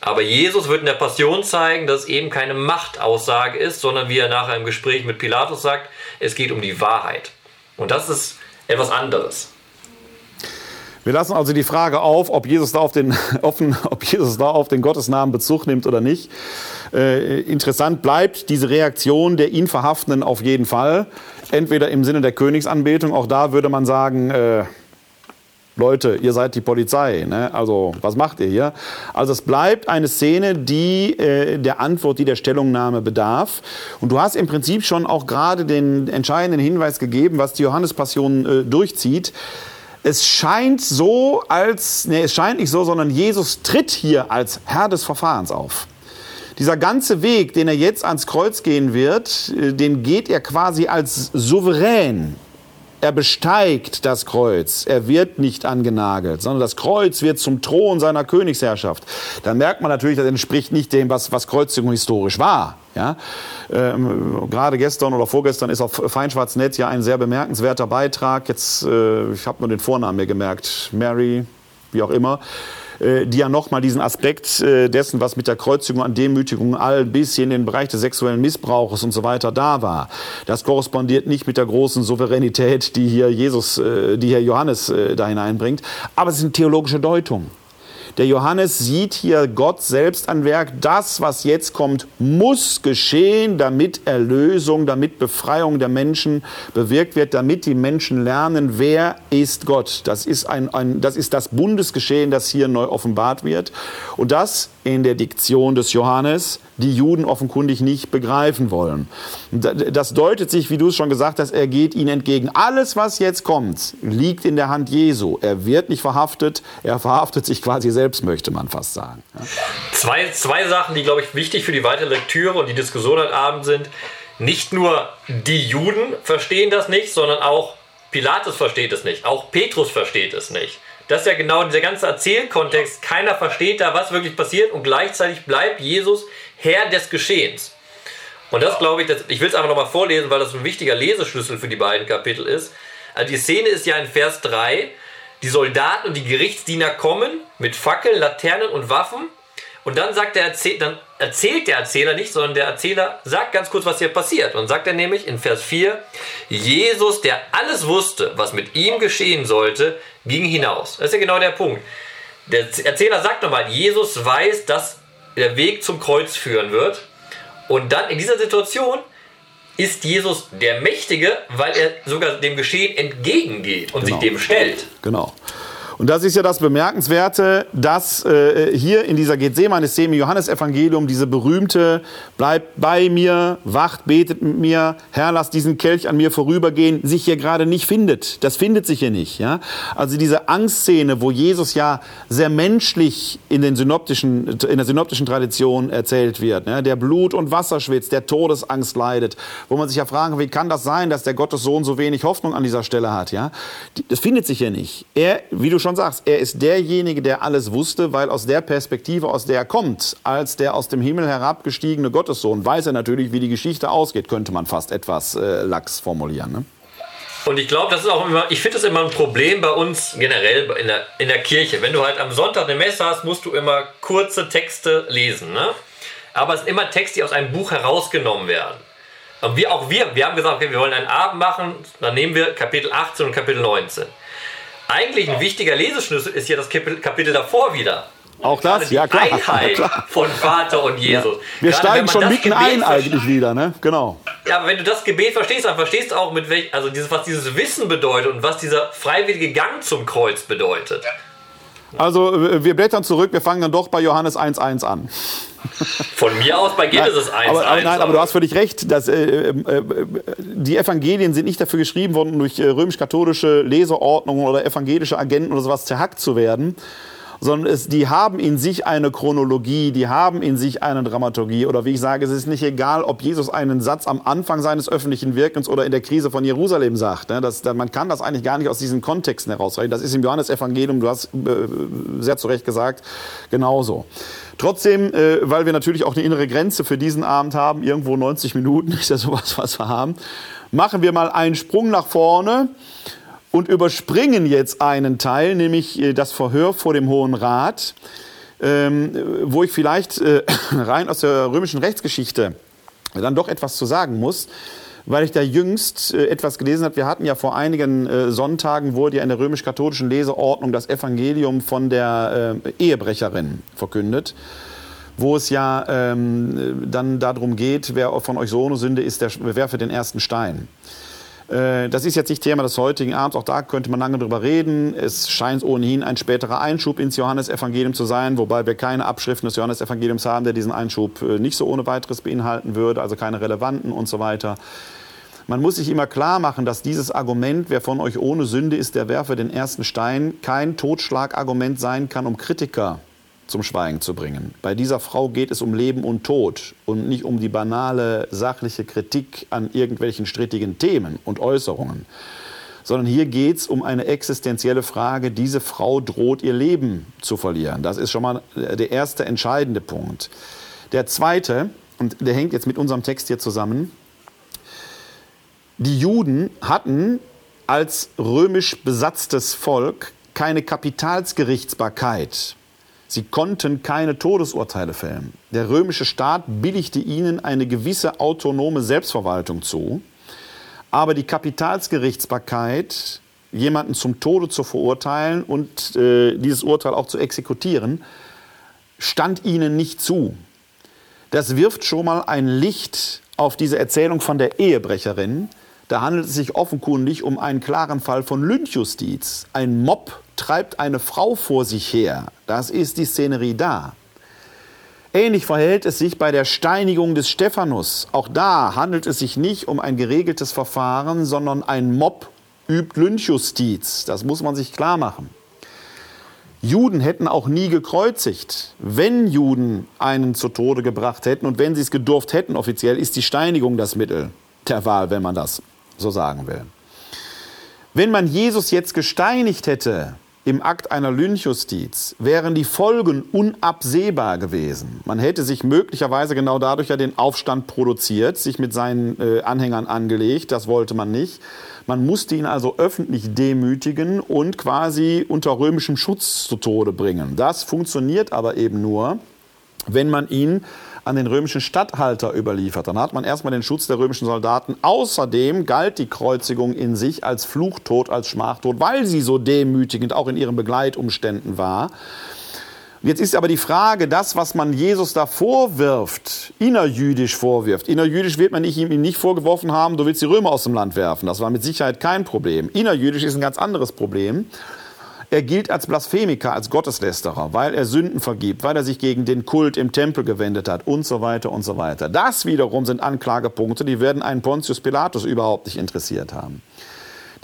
Aber Jesus wird in der Passion zeigen, dass es eben keine Machtaussage ist, sondern wie er nachher im Gespräch mit Pilatus sagt, es geht um die Wahrheit. Und das ist etwas anderes. Wir lassen also die Frage auf, ob Jesus da auf den, offen, ob Jesus da auf den Gottesnamen Bezug nimmt oder nicht. Äh, interessant bleibt diese Reaktion der ihn Verhaftenden auf jeden Fall. Entweder im Sinne der Königsanbetung, auch da würde man sagen, äh, Leute, ihr seid die Polizei, ne? also was macht ihr hier? Also es bleibt eine Szene, die äh, der Antwort, die der Stellungnahme bedarf. Und du hast im Prinzip schon auch gerade den entscheidenden Hinweis gegeben, was die Johannespassion äh, durchzieht es scheint so, als, nee, es scheint nicht so, sondern Jesus tritt hier als Herr des Verfahrens auf. dieser ganze Weg, den er jetzt ans Kreuz gehen wird, äh, den geht er quasi als souverän. Er besteigt das Kreuz. Er wird nicht angenagelt, sondern das Kreuz wird zum Thron seiner Königsherrschaft. Da merkt man natürlich, das entspricht nicht dem, was, was Kreuzigung historisch war. Ja? Ähm, gerade gestern oder vorgestern ist auf Feinschwarz.net ja ein sehr bemerkenswerter Beitrag. Jetzt, äh, ich habe nur den Vornamen mir gemerkt, Mary, wie auch immer, äh, die ja nochmal diesen Aspekt äh, dessen, was mit der Kreuzigung an Demütigung all bis in den Bereich des sexuellen Missbrauches und so weiter da war. Das korrespondiert nicht mit der großen Souveränität, die hier Jesus, äh, die hier Johannes da hineinbringt, aber es sind theologische Deutungen. Der Johannes sieht hier Gott selbst an Werk. Das, was jetzt kommt, muss geschehen, damit Erlösung, damit Befreiung der Menschen bewirkt wird, damit die Menschen lernen, wer ist Gott. Das ist, ein, ein, das, ist das Bundesgeschehen, das hier neu offenbart wird. Und das in der Diktion des Johannes die Juden offenkundig nicht begreifen wollen. Das deutet sich, wie du es schon gesagt hast, er geht ihnen entgegen. Alles, was jetzt kommt, liegt in der Hand Jesu. Er wird nicht verhaftet, er verhaftet sich quasi selbst, möchte man fast sagen. Zwei, zwei Sachen, die, glaube ich, wichtig für die weitere Lektüre und die Diskussion heute Abend sind. Nicht nur die Juden verstehen das nicht, sondern auch Pilatus versteht es nicht. Auch Petrus versteht es nicht. Das ist ja genau dieser ganze Erzählkontext. Keiner versteht da, was wirklich passiert und gleichzeitig bleibt Jesus Herr des Geschehens. Und das glaube ich, das, ich will es einfach nochmal vorlesen, weil das ein wichtiger Leseschlüssel für die beiden Kapitel ist. Also die Szene ist ja in Vers 3. Die Soldaten und die Gerichtsdiener kommen mit Fackeln, Laternen und Waffen. Und dann, sagt der Erzähl dann erzählt der Erzähler nicht, sondern der Erzähler sagt ganz kurz, was hier passiert. Und sagt er nämlich in Vers 4, Jesus, der alles wusste, was mit ihm geschehen sollte, ging hinaus. Das ist ja genau der Punkt. Der Erzähler sagt nochmal, Jesus weiß, dass der Weg zum Kreuz führen wird. Und dann in dieser Situation ist Jesus der Mächtige, weil er sogar dem Geschehen entgegengeht und genau. sich dem stellt. Genau. Und das ist ja das Bemerkenswerte, dass äh, hier in dieser Gethsemane-Szene Johannesevangelium diese berühmte Bleibt bei mir, wacht, betet mit mir, Herr, lass diesen Kelch an mir vorübergehen, sich hier gerade nicht findet. Das findet sich hier nicht. Ja? Also diese Angstszene, wo Jesus ja sehr menschlich in, den synoptischen, in der synoptischen Tradition erzählt wird, ne? der Blut und Wasser schwitzt, der Todesangst leidet, wo man sich ja fragen, wie kann das sein, dass der Gottessohn so wenig Hoffnung an dieser Stelle hat? Ja? Das findet sich hier nicht. Er, wie du schon schon sagst, er ist derjenige, der alles wusste, weil aus der Perspektive, aus der er kommt, als der aus dem Himmel herabgestiegene Gottessohn, weiß er natürlich, wie die Geschichte ausgeht, könnte man fast etwas äh, lax formulieren. Ne? Und ich glaube, das ist auch immer, ich finde das immer ein Problem bei uns generell in der, in der Kirche. Wenn du halt am Sonntag eine Messe hast, musst du immer kurze Texte lesen. Ne? Aber es sind immer Texte, die aus einem Buch herausgenommen werden. Und wir, auch wir, wir haben gesagt, okay, wir wollen einen Abend machen, dann nehmen wir Kapitel 18 und Kapitel 19. Eigentlich ein wichtiger Leseschlüssel ist hier das Kapitel davor wieder. Auch das, die ja klar. Einheit klar. von Vater und Jesus. Ja. Wir Gerade steigen schon mitten ein eigentlich wieder, ne? Genau. Ja, aber wenn du das Gebet verstehst, dann verstehst du auch, mit welch, also dieses, was dieses Wissen bedeutet und was dieser freiwillige Gang zum Kreuz bedeutet. Also wir blättern zurück, wir fangen dann doch bei Johannes 1.1 an. Von mir aus bei es 1. Aber, aber, nein, aber du hast völlig recht. Dass, äh, äh, äh, die Evangelien sind nicht dafür geschrieben worden, durch äh, römisch-katholische Leseordnungen oder evangelische Agenten oder sowas zerhackt zu werden, sondern es, die haben in sich eine Chronologie, die haben in sich eine Dramaturgie. Oder wie ich sage, es ist nicht egal, ob Jesus einen Satz am Anfang seines öffentlichen Wirkens oder in der Krise von Jerusalem sagt. Ne? Das, man kann das eigentlich gar nicht aus diesen Kontexten herausrechnen. Das ist im Johannesevangelium, du hast äh, sehr zu Recht gesagt, genauso. Trotzdem, äh, weil wir natürlich auch eine innere Grenze für diesen Abend haben, irgendwo 90 Minuten ist ja sowas, was wir haben, machen wir mal einen Sprung nach vorne und überspringen jetzt einen Teil, nämlich äh, das Verhör vor dem Hohen Rat, ähm, wo ich vielleicht äh, rein aus der römischen Rechtsgeschichte dann doch etwas zu sagen muss, weil ich da jüngst äh, etwas gelesen habe. Wir hatten ja vor einigen Sonntagen wurde ja in der römisch-katholischen Leseordnung das Evangelium von der Ehebrecherin verkündet wo es ja ähm, dann darum geht, wer von euch so eine Sünde ist, der werfe den ersten Stein. Äh, das ist jetzt nicht Thema des heutigen Abends, auch da könnte man lange drüber reden. Es scheint ohnehin ein späterer Einschub ins Johannesevangelium zu sein, wobei wir keine Abschriften des Johannesevangeliums haben, der diesen Einschub äh, nicht so ohne weiteres beinhalten würde, also keine relevanten und so weiter. Man muss sich immer klar machen, dass dieses Argument, wer von euch ohne Sünde ist, der werfe den ersten Stein, kein Totschlagargument sein kann, um Kritiker zum Schweigen zu bringen. Bei dieser Frau geht es um Leben und Tod und nicht um die banale sachliche Kritik an irgendwelchen strittigen Themen und Äußerungen, sondern hier geht es um eine existenzielle Frage. Diese Frau droht ihr Leben zu verlieren. Das ist schon mal der erste entscheidende Punkt. Der zweite, und der hängt jetzt mit unserem Text hier zusammen, die Juden hatten als römisch besatztes Volk keine Kapitalsgerichtsbarkeit. Sie konnten keine Todesurteile fällen. Der römische Staat billigte ihnen eine gewisse autonome Selbstverwaltung zu. Aber die Kapitalsgerichtsbarkeit, jemanden zum Tode zu verurteilen und äh, dieses Urteil auch zu exekutieren, stand ihnen nicht zu. Das wirft schon mal ein Licht auf diese Erzählung von der Ehebrecherin. Da handelt es sich offenkundig um einen klaren Fall von Lynchjustiz. Ein Mob treibt eine Frau vor sich her. Das ist die Szenerie da. Ähnlich verhält es sich bei der Steinigung des Stephanus. Auch da handelt es sich nicht um ein geregeltes Verfahren, sondern ein Mob übt Lynchjustiz. Das muss man sich klar machen. Juden hätten auch nie gekreuzigt. Wenn Juden einen zu Tode gebracht hätten und wenn sie es gedurft hätten, offiziell ist die Steinigung das Mittel der Wahl, wenn man das so sagen will. Wenn man Jesus jetzt gesteinigt hätte, im Akt einer Lynchjustiz wären die Folgen unabsehbar gewesen. Man hätte sich möglicherweise genau dadurch ja den Aufstand produziert, sich mit seinen äh, Anhängern angelegt. Das wollte man nicht. Man musste ihn also öffentlich demütigen und quasi unter römischem Schutz zu Tode bringen. Das funktioniert aber eben nur, wenn man ihn an den römischen Statthalter überliefert. Dann hat man erstmal den Schutz der römischen Soldaten. Außerdem galt die Kreuzigung in sich als Fluchtod, als Schmachtod, weil sie so demütigend auch in ihren Begleitumständen war. Jetzt ist aber die Frage, das, was man Jesus da vorwirft, innerjüdisch vorwirft. Innerjüdisch wird man ihm nicht vorgeworfen haben, du willst die Römer aus dem Land werfen. Das war mit Sicherheit kein Problem. Innerjüdisch ist ein ganz anderes Problem. Er gilt als Blasphemiker, als Gotteslästerer, weil er Sünden vergibt, weil er sich gegen den Kult im Tempel gewendet hat und so weiter und so weiter. Das wiederum sind Anklagepunkte, die werden einen Pontius Pilatus überhaupt nicht interessiert haben.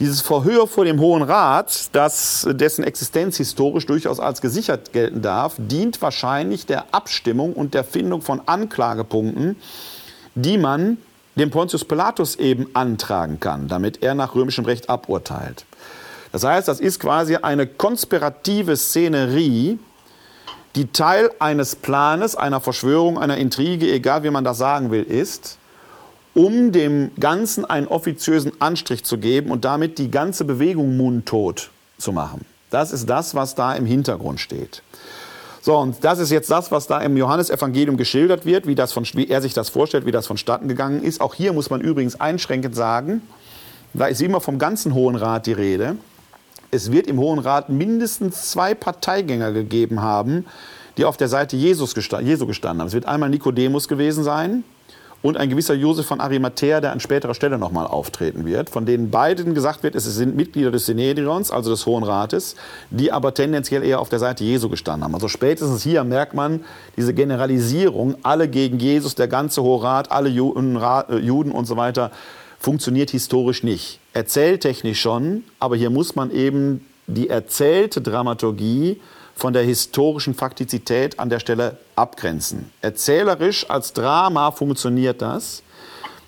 Dieses Verhör vor dem Hohen Rat, das dessen Existenz historisch durchaus als gesichert gelten darf, dient wahrscheinlich der Abstimmung und der Findung von Anklagepunkten, die man dem Pontius Pilatus eben antragen kann, damit er nach römischem Recht aburteilt. Das heißt, das ist quasi eine konspirative Szenerie, die Teil eines Planes, einer Verschwörung, einer Intrige, egal wie man das sagen will, ist, um dem Ganzen einen offiziösen Anstrich zu geben und damit die ganze Bewegung mundtot zu machen. Das ist das, was da im Hintergrund steht. So, und das ist jetzt das, was da im Johannesevangelium geschildert wird, wie, das von, wie er sich das vorstellt, wie das vonstatten gegangen ist. Auch hier muss man übrigens einschränkend sagen, da ist immer vom ganzen Hohen Rat die Rede es wird im Hohen Rat mindestens zwei Parteigänger gegeben haben, die auf der Seite Jesus gestanden, Jesu gestanden haben. Es wird einmal Nikodemus gewesen sein und ein gewisser Josef von Arimathea, der an späterer Stelle nochmal auftreten wird, von denen beiden gesagt wird, es sind Mitglieder des Synedrions, also des Hohen Rates, die aber tendenziell eher auf der Seite Jesu gestanden haben. Also spätestens hier merkt man diese Generalisierung, alle gegen Jesus, der ganze Hohe Rat, alle Juden, äh, Juden und so weiter, funktioniert historisch nicht. Erzähltechnisch schon, aber hier muss man eben die erzählte Dramaturgie von der historischen Faktizität an der Stelle abgrenzen. Erzählerisch als Drama funktioniert das.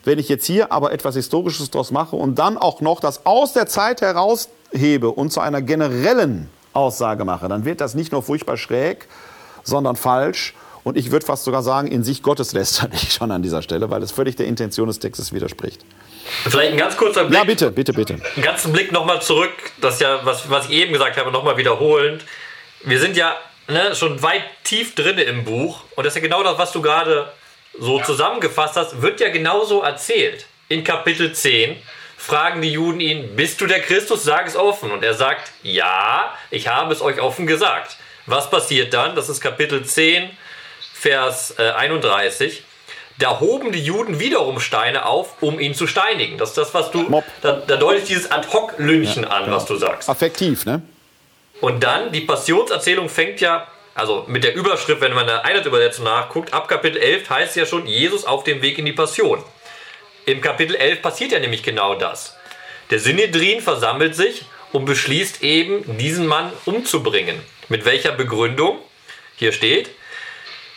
Wenn ich jetzt hier aber etwas Historisches daraus mache und dann auch noch das aus der Zeit heraushebe und zu einer generellen Aussage mache, dann wird das nicht nur furchtbar schräg, sondern falsch und ich würde fast sogar sagen, in sich gotteslästerlich schon an dieser Stelle, weil es völlig der Intention des Textes widerspricht. Vielleicht ein ganz kurzer Blick. Ja, bitte, bitte, bitte. Einen ganzen Blick nochmal zurück, das ja, was, was ich eben gesagt habe, nochmal wiederholend. Wir sind ja ne, schon weit tief drin im Buch und das ist ja genau das, was du gerade so zusammengefasst hast, wird ja genauso erzählt. In Kapitel 10 fragen die Juden ihn, bist du der Christus? Sag es offen. Und er sagt, ja, ich habe es euch offen gesagt. Was passiert dann? Das ist Kapitel 10, Vers äh, 31 da hoben die Juden wiederum Steine auf, um ihn zu steinigen. Das ist das, was du. Da, da deutet dieses Ad-Hoc-Lynchen ja, an, genau. was du sagst. Affektiv, ne? Und dann, die Passionserzählung fängt ja, also mit der Überschrift, wenn man eine Einheitsübersetzung nachguckt, ab Kapitel 11 heißt es ja schon Jesus auf dem Weg in die Passion. Im Kapitel 11 passiert ja nämlich genau das. Der Synedrin versammelt sich und beschließt eben, diesen Mann umzubringen. Mit welcher Begründung? Hier steht,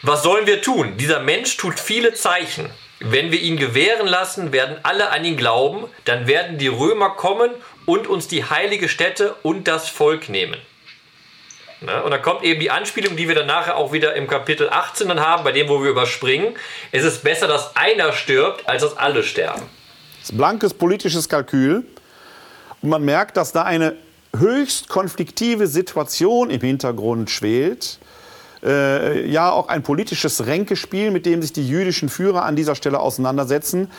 was sollen wir tun? Dieser Mensch tut viele Zeichen. Wenn wir ihn gewähren lassen, werden alle an ihn glauben, dann werden die Römer kommen und uns die heilige Stätte und das Volk nehmen. Ne? Und dann kommt eben die Anspielung, die wir dann nachher auch wieder im Kapitel 18 dann haben, bei dem, wo wir überspringen. Es ist besser, dass einer stirbt, als dass alle sterben. Das ist blankes politisches Kalkül. Und man merkt, dass da eine höchst konfliktive Situation im Hintergrund schwelt äh, ja auch ein politisches Ränkespiel, mit dem sich die jüdischen Führer an dieser Stelle auseinandersetzen.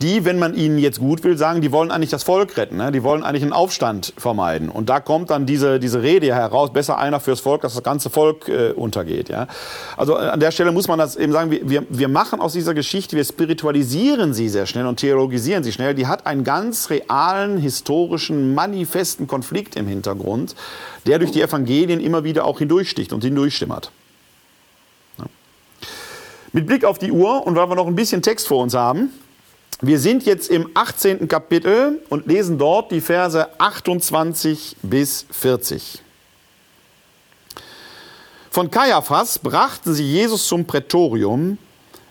Die, wenn man ihnen jetzt gut will, sagen, die wollen eigentlich das Volk retten, ne? die wollen eigentlich einen Aufstand vermeiden. Und da kommt dann diese, diese Rede heraus, besser einer fürs Volk, dass das ganze Volk äh, untergeht. Ja? Also äh, an der Stelle muss man das eben sagen, wir, wir machen aus dieser Geschichte, wir spiritualisieren sie sehr schnell und theologisieren sie schnell. Die hat einen ganz realen, historischen, manifesten Konflikt im Hintergrund, der durch die Evangelien immer wieder auch hindurchsticht und hindurchstimmert. Mit Blick auf die Uhr und weil wir noch ein bisschen Text vor uns haben, wir sind jetzt im 18. Kapitel und lesen dort die Verse 28 bis 40. Von Kaiaphas brachten sie Jesus zum Prätorium.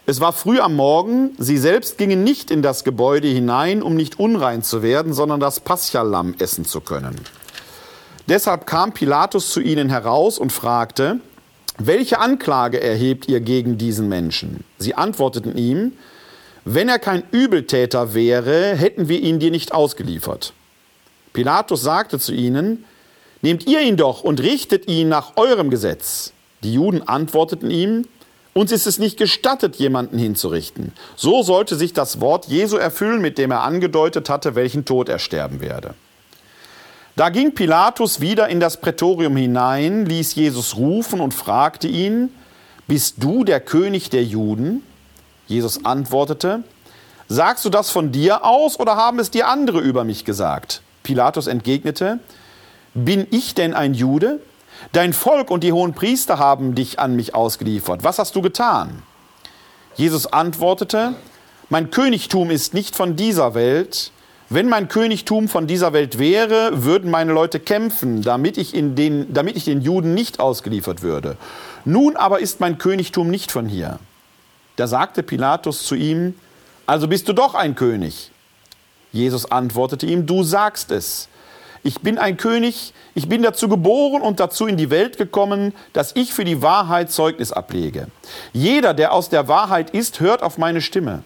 Es war früh am Morgen. Sie selbst gingen nicht in das Gebäude hinein, um nicht unrein zu werden, sondern das Paschalamm essen zu können. Deshalb kam Pilatus zu ihnen heraus und fragte, welche Anklage erhebt ihr gegen diesen Menschen? Sie antworteten ihm, wenn er kein Übeltäter wäre, hätten wir ihn dir nicht ausgeliefert. Pilatus sagte zu ihnen, nehmt ihr ihn doch und richtet ihn nach eurem Gesetz. Die Juden antworteten ihm, uns ist es nicht gestattet, jemanden hinzurichten. So sollte sich das Wort Jesu erfüllen, mit dem er angedeutet hatte, welchen Tod er sterben werde. Da ging Pilatus wieder in das Prätorium hinein, ließ Jesus rufen und fragte ihn, Bist du der König der Juden? Jesus antwortete, Sagst du das von dir aus oder haben es dir andere über mich gesagt? Pilatus entgegnete, Bin ich denn ein Jude? Dein Volk und die hohen Priester haben dich an mich ausgeliefert. Was hast du getan? Jesus antwortete, Mein Königtum ist nicht von dieser Welt. Wenn mein Königtum von dieser Welt wäre, würden meine Leute kämpfen, damit ich, in den, damit ich den Juden nicht ausgeliefert würde. Nun aber ist mein Königtum nicht von hier. Da sagte Pilatus zu ihm, also bist du doch ein König. Jesus antwortete ihm, du sagst es. Ich bin ein König, ich bin dazu geboren und dazu in die Welt gekommen, dass ich für die Wahrheit Zeugnis ablege. Jeder, der aus der Wahrheit ist, hört auf meine Stimme.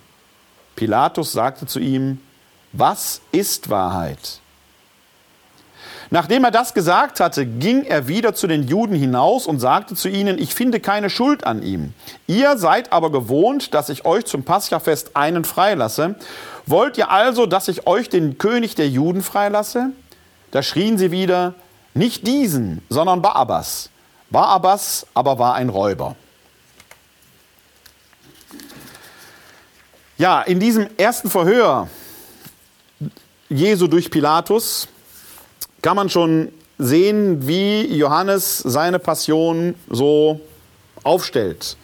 Pilatus sagte zu ihm, was ist Wahrheit? Nachdem er das gesagt hatte, ging er wieder zu den Juden hinaus und sagte zu ihnen, ich finde keine Schuld an ihm. Ihr seid aber gewohnt, dass ich euch zum Paschafest einen freilasse. Wollt ihr also, dass ich euch den König der Juden freilasse? Da schrien sie wieder, nicht diesen, sondern Barabbas. Barabbas aber war ein Räuber. Ja, in diesem ersten Verhör Jesu durch Pilatus kann man schon sehen, wie Johannes seine Passion so aufstellt.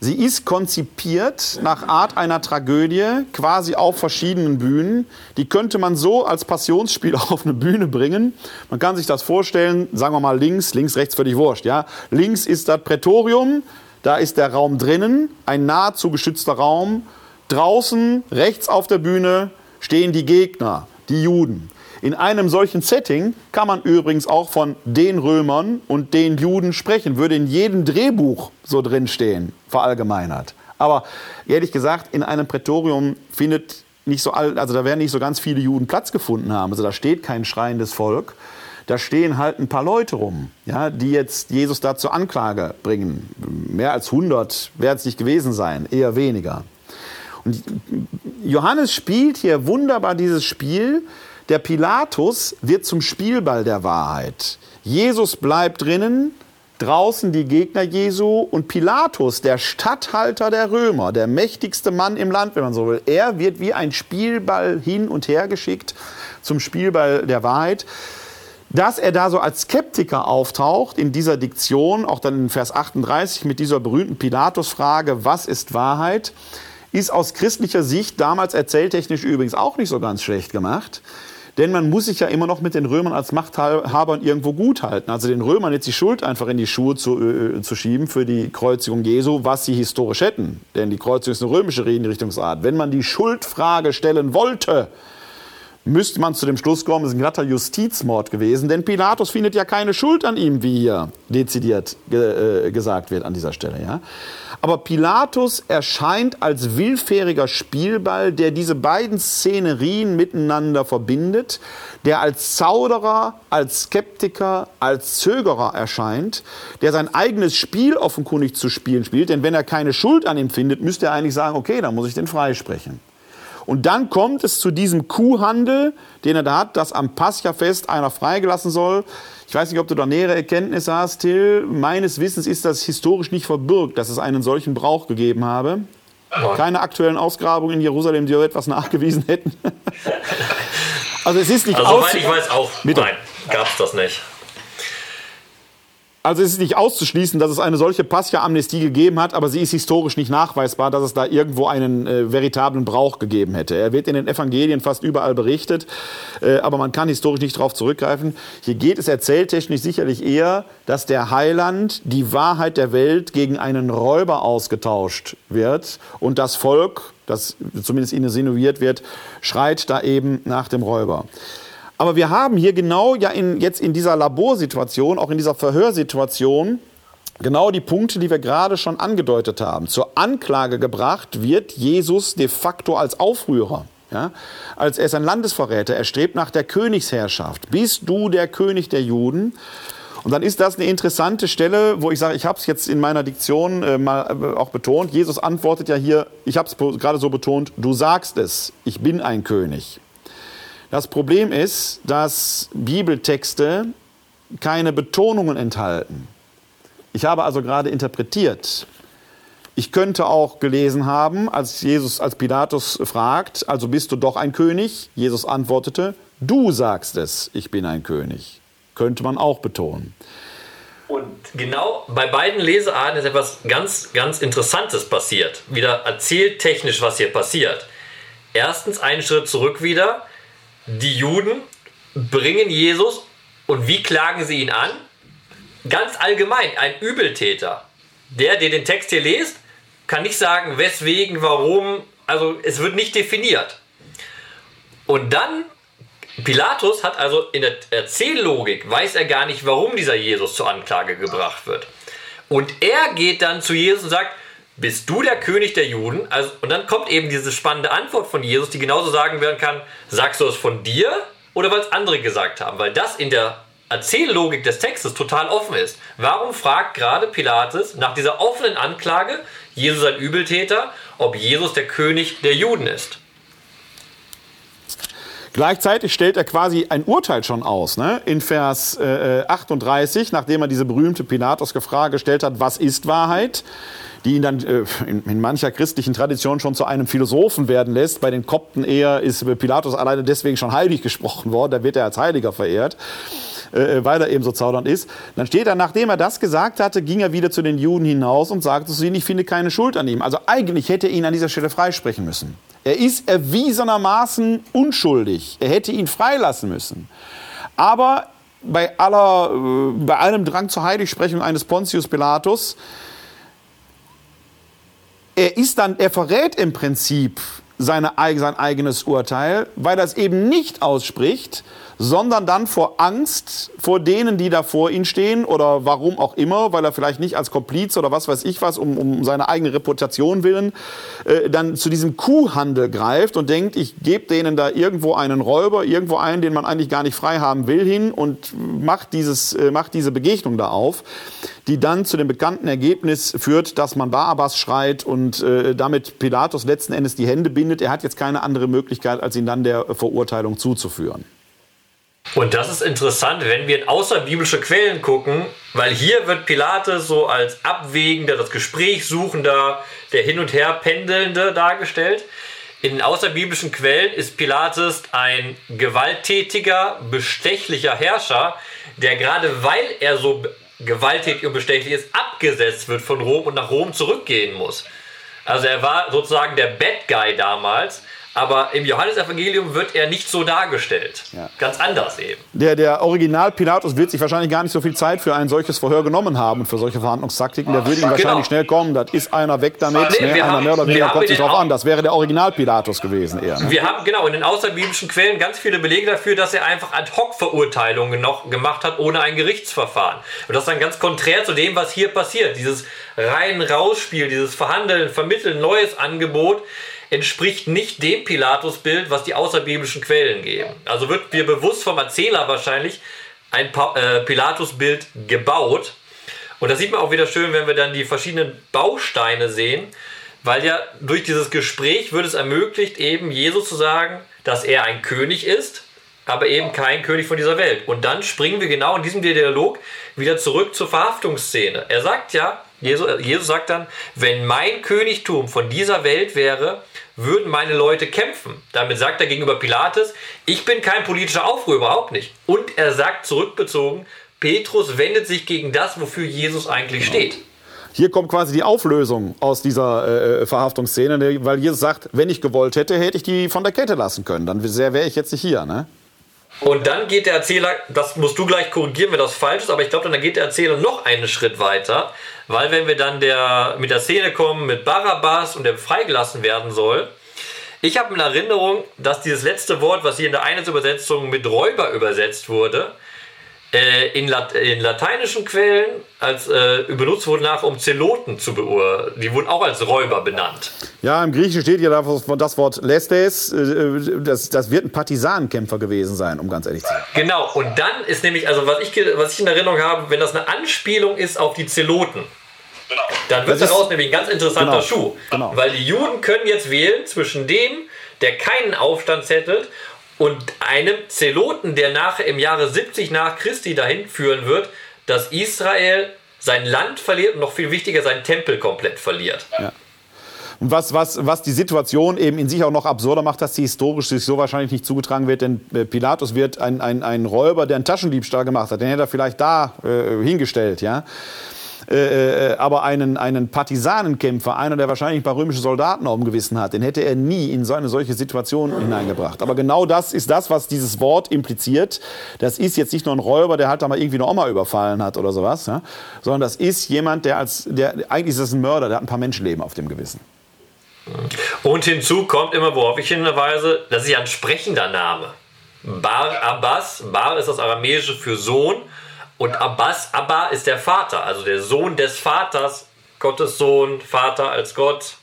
Sie ist konzipiert nach Art einer Tragödie, quasi auf verschiedenen Bühnen. Die könnte man so als Passionsspiel auf eine Bühne bringen. Man kann sich das vorstellen, sagen wir mal links, links, rechts völlig wurscht. Ja? Links ist das Prätorium, da ist der Raum drinnen, ein nahezu geschützter Raum. Draußen, rechts auf der Bühne, stehen die Gegner, die Juden. In einem solchen Setting kann man übrigens auch von den Römern und den Juden sprechen, würde in jedem Drehbuch so drinstehen, verallgemeinert. Aber ehrlich gesagt, in einem Prätorium findet nicht so, also da werden nicht so ganz viele Juden Platz gefunden haben. Also da steht kein schreiendes Volk. Da stehen halt ein paar Leute rum, ja, die jetzt Jesus da zur Anklage bringen. Mehr als 100 werden es nicht gewesen sein, eher weniger. Johannes spielt hier wunderbar dieses Spiel. Der Pilatus wird zum Spielball der Wahrheit. Jesus bleibt drinnen, draußen die Gegner Jesu und Pilatus, der Statthalter der Römer, der mächtigste Mann im Land, wenn man so will, er wird wie ein Spielball hin und her geschickt zum Spielball der Wahrheit. Dass er da so als Skeptiker auftaucht in dieser Diktion, auch dann in Vers 38 mit dieser berühmten Pilatus-Frage, was ist Wahrheit? Ist aus christlicher Sicht damals erzähltechnisch übrigens auch nicht so ganz schlecht gemacht. denn man muss sich ja immer noch mit den Römern als Machthabern irgendwo gut halten. Also den Römern jetzt die Schuld einfach in die Schuhe zu, äh, zu schieben für die Kreuzigung Jesu, was sie historisch hätten. Denn die Kreuzigung ist eine römische Hinrichtungsart. Wenn man die Schuldfrage stellen wollte, müsste man zu dem Schluss kommen, es ist ein glatter Justizmord gewesen, denn Pilatus findet ja keine Schuld an ihm, wie hier dezidiert ge äh, gesagt wird an dieser Stelle. Ja? Aber Pilatus erscheint als willfähriger Spielball, der diese beiden Szenerien miteinander verbindet, der als Zauderer, als Skeptiker, als Zögerer erscheint, der sein eigenes Spiel offenkundig zu spielen spielt, denn wenn er keine Schuld an ihm findet, müsste er eigentlich sagen, okay, dann muss ich den freisprechen. Und dann kommt es zu diesem Kuhhandel, den er da hat, dass am Pascha-Fest einer freigelassen soll. Ich weiß nicht, ob du da nähere Erkenntnisse hast, Till. Meines Wissens ist das historisch nicht verbürgt, dass es einen solchen Brauch gegeben habe. Keine aktuellen Ausgrabungen in Jerusalem, die etwas nachgewiesen hätten. also es ist nicht also, soweit ich weiß auch, Bitte. nein, gab es das nicht. Also es ist nicht auszuschließen, dass es eine solche Pascha-Amnestie gegeben hat, aber sie ist historisch nicht nachweisbar, dass es da irgendwo einen äh, veritablen Brauch gegeben hätte. Er wird in den Evangelien fast überall berichtet, äh, aber man kann historisch nicht darauf zurückgreifen. Hier geht es erzähltechnisch sicherlich eher, dass der Heiland die Wahrheit der Welt gegen einen Räuber ausgetauscht wird und das Volk, das zumindest insinuiert wird, schreit da eben nach dem Räuber. Aber wir haben hier genau ja in, jetzt in dieser Laborsituation, auch in dieser Verhörsituation, genau die Punkte, die wir gerade schon angedeutet haben. Zur Anklage gebracht wird Jesus de facto als Aufrührer. Ja, als er ist ein Landesverräter, er strebt nach der Königsherrschaft. Bist du der König der Juden? Und dann ist das eine interessante Stelle, wo ich sage, ich habe es jetzt in meiner Diktion äh, mal äh, auch betont. Jesus antwortet ja hier, ich habe es gerade so betont, du sagst es, ich bin ein König. Das Problem ist, dass Bibeltexte keine Betonungen enthalten. Ich habe also gerade interpretiert. Ich könnte auch gelesen haben, als Jesus, als Pilatus fragt, also bist du doch ein König? Jesus antwortete, du sagst es, ich bin ein König. Könnte man auch betonen. Und genau bei beiden Lesearten ist etwas ganz, ganz Interessantes passiert. Wieder erzählt technisch, was hier passiert. Erstens einen Schritt zurück wieder die Juden bringen Jesus und wie klagen sie ihn an? Ganz allgemein, ein Übeltäter. Der, der den Text hier liest, kann nicht sagen, weswegen, warum. Also es wird nicht definiert. Und dann, Pilatus hat also in der Erzähllogik, weiß er gar nicht, warum dieser Jesus zur Anklage gebracht wird. Und er geht dann zu Jesus und sagt, bist du der König der Juden? Also, und dann kommt eben diese spannende Antwort von Jesus, die genauso sagen werden kann, sagst du es von dir oder weil es andere gesagt haben? Weil das in der Erzähllogik des Textes total offen ist. Warum fragt gerade Pilatus nach dieser offenen Anklage, Jesus ein Übeltäter, ob Jesus der König der Juden ist? Gleichzeitig stellt er quasi ein Urteil schon aus. Ne? In Vers äh, 38, nachdem er diese berühmte Pilatus-Frage gestellt hat, was ist Wahrheit? die ihn dann äh, in, in, mancher christlichen Tradition schon zu einem Philosophen werden lässt. Bei den Kopten eher ist Pilatus alleine deswegen schon heilig gesprochen worden, da wird er als Heiliger verehrt. Äh, weil er eben so zaudernd ist. Dann steht er, nachdem er das gesagt hatte, ging er wieder zu den Juden hinaus und sagte zu ihnen, ich finde keine Schuld an ihm. Also eigentlich hätte er ihn an dieser Stelle freisprechen müssen. Er ist erwiesenermaßen unschuldig. Er hätte ihn freilassen müssen. Aber bei, aller, äh, bei allem Drang zur Heiligsprechung eines Pontius Pilatus er ist dann, er verrät im Prinzip seine, sein eigenes Urteil, weil er es eben nicht ausspricht, sondern dann vor Angst vor denen, die da vor ihm stehen oder warum auch immer, weil er vielleicht nicht als Kompliz oder was weiß ich was, um, um seine eigene Reputation willen, äh, dann zu diesem Kuhhandel greift und denkt, ich gebe denen da irgendwo einen Räuber, irgendwo einen, den man eigentlich gar nicht frei haben will, hin und macht, dieses, äh, macht diese Begegnung da auf, die dann zu dem bekannten Ergebnis führt, dass man Barabbas schreit und äh, damit Pilatus letzten Endes die Hände bindet. Er hat jetzt keine andere Möglichkeit, als ihn dann der Verurteilung zuzuführen. Und das ist interessant, wenn wir in außerbiblische Quellen gucken, weil hier wird Pilates so als Abwägender, das Gesprächssuchender, der Hin- und Her Pendelnde dargestellt. In außerbiblischen Quellen ist Pilates ein gewalttätiger, bestechlicher Herrscher, der gerade weil er so gewalttätig und bestechlich ist, abgesetzt wird von Rom und nach Rom zurückgehen muss. Also er war sozusagen der Bad Guy damals, aber im Johannesevangelium wird er nicht so dargestellt. Ja. Ganz anders eben. Der, der Original Pilatus wird sich wahrscheinlich gar nicht so viel Zeit für ein solches Verhör genommen haben und für solche Verhandlungstaktiken. Der würde ihm wahrscheinlich Genau. schnell kommen, das ist einer weg damit, Nee, ne? einer haben- mehr oder weniger kommt sich drauf auch- an. Das wäre der Original Pilatus gewesen eher. Ne? Wir haben genau in den außerbiblischen Quellen ganz viele Belege dafür, dass er einfach Ad-Hoc-Verurteilungen noch gemacht hat, ohne ein Gerichtsverfahren. Und das ist dann ganz konträr zu dem, was hier passiert. Dieses rein-raus-Spiel, dieses Verhandeln, Vermitteln, neues Angebot entspricht nicht dem Pilatusbild, was die außerbiblischen Quellen geben. Also wird dir bewusst vom Erzähler wahrscheinlich ein äh, Pilatusbild gebaut. Und das sieht man auch wieder schön, wenn wir dann die verschiedenen Bausteine sehen, weil ja durch dieses Gespräch wird es ermöglicht, eben Jesus zu sagen, dass er ein König ist, aber eben kein König von dieser Welt. Und dann springen wir genau in diesem Dialog wieder zurück zur Verhaftungsszene. Er sagt ja, Jesus, Jesus sagt dann, wenn mein Königtum von dieser Welt wäre, würden meine Leute kämpfen. Damit sagt er gegenüber Pilatus, ich bin kein politischer Aufruhr, überhaupt nicht. Und er sagt zurückbezogen, Petrus wendet sich gegen das, wofür Jesus eigentlich steht. Hier kommt quasi die Auflösung aus dieser äh, Verhaftungsszene, ne? weil Jesus sagt, wenn ich gewollt hätte, hätte ich die von der Kette lassen können. Dann wäre ich jetzt nicht hier. Ne? Und dann geht der Erzähler, das musst du gleich korrigieren, wenn das falsch ist, aber ich glaube, dann geht der Erzähler noch einen Schritt weiter, weil wenn wir dann der, mit der Szene kommen mit Barabbas und der freigelassen werden soll, ich habe in Erinnerung, dass dieses letzte Wort, was hier in der Einheitsübersetzung mit Räuber übersetzt wurde, in, Lat in lateinischen Quellen als äh, benutzt wurde nach, um Zeloten zu beurteilen. Die wurden auch als Räuber benannt. Ja, im Griechischen steht ja das das Wort Lestes. äh, Das, das wird ein Partisanenkämpfer gewesen sein, um ganz ehrlich zu sein. Genau, und dann ist nämlich, also was ich, was ich in Erinnerung habe, wenn das eine Anspielung ist auf die Zeloten, dann wird Das ist- daraus nämlich ein ganz interessanter Genau, Schuh. genau. Weil die Juden können jetzt wählen zwischen dem, der keinen Aufstand zettelt, und einem Zeloten, der nachher im Jahre 70 nach Christi dahin führen wird, dass Israel sein Land verliert und noch viel wichtiger seinen Tempel komplett verliert. Und was, was, was die Situation eben in sich auch noch absurder macht, dass sie historisch sich so wahrscheinlich nicht zugetragen wird, denn äh, Pilatus wird ein, ein, ein Räuber, der einen Taschendiebstahl gemacht hat, den hätte er vielleicht da äh, hingestellt, ja. Äh, äh, aber einen, einen Partisanenkämpfer, einer, der wahrscheinlich ein paar römische Soldaten auf dem Gewissen hat, den hätte er nie in so eine solche Situation hineingebracht. Aber genau das ist das, was dieses Wort impliziert. Das ist jetzt nicht nur ein Räuber, der halt da mal irgendwie eine Oma überfallen hat oder sowas, ja? sondern das ist jemand, der als, der, eigentlich ist das ein Mörder, der hat ein paar Menschenleben auf dem Gewissen. Und hinzu kommt immer, worauf ich hinweise, das ist ja ein sprechender Name. Bar Abbas, Bar ist das aramäische für Sohn und Abbas, Abba ist der Vater, also der Sohn des Vaters, Gottes Sohn, Vater als Gott.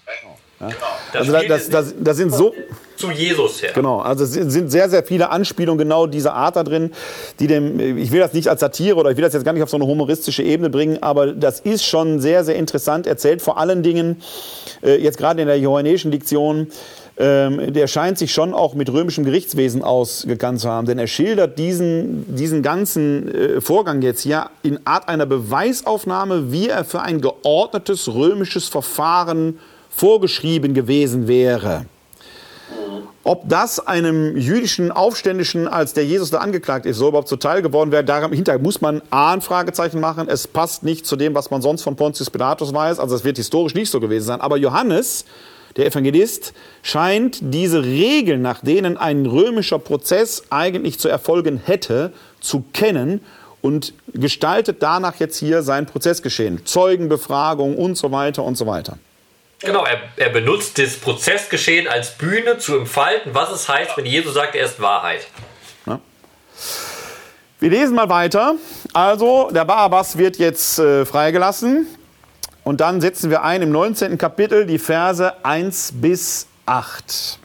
Das Also da, spielt das, das, das sind so, zu Jesus her. genau, also es sind sind sehr, sehr viele Anspielungen genau dieser Art da drin, die dem, ich will das nicht als Satire oder ich will das jetzt gar nicht auf so eine humoristische Ebene bringen, aber das ist schon sehr, sehr interessant erzählt, vor allen Dingen äh, jetzt gerade in der johannäischen Diktion, ähm, der scheint sich schon auch mit römischem Gerichtswesen ausgekannt zu haben, denn er schildert diesen, diesen ganzen äh, Vorgang jetzt hier in Art einer Beweisaufnahme, wie er für ein geordnetes römisches Verfahren vorgeschrieben gewesen wäre. Ob das einem jüdischen Aufständischen, als der Jesus da angeklagt ist, so überhaupt zuteil geworden wäre, dahinter muss man A, ein Fragezeichen machen. Es passt nicht zu dem, was man sonst von Pontius Pilatus weiß. Also es wird historisch nicht so gewesen sein. Aber Johannes, der Evangelist, scheint diese Regeln, nach denen ein römischer Prozess eigentlich zu erfolgen hätte, zu kennen und gestaltet danach jetzt hier sein Prozessgeschehen. Zeugenbefragung und so weiter und so weiter. Genau, er, er benutzt das Prozessgeschehen als Bühne zu entfalten, was es heißt, wenn Jesus sagt, er ist Wahrheit. Wir lesen mal weiter. Also, der Barabbas wird jetzt äh, freigelassen. Und dann setzen wir ein im 19. Kapitel die Verse 1 bis 8.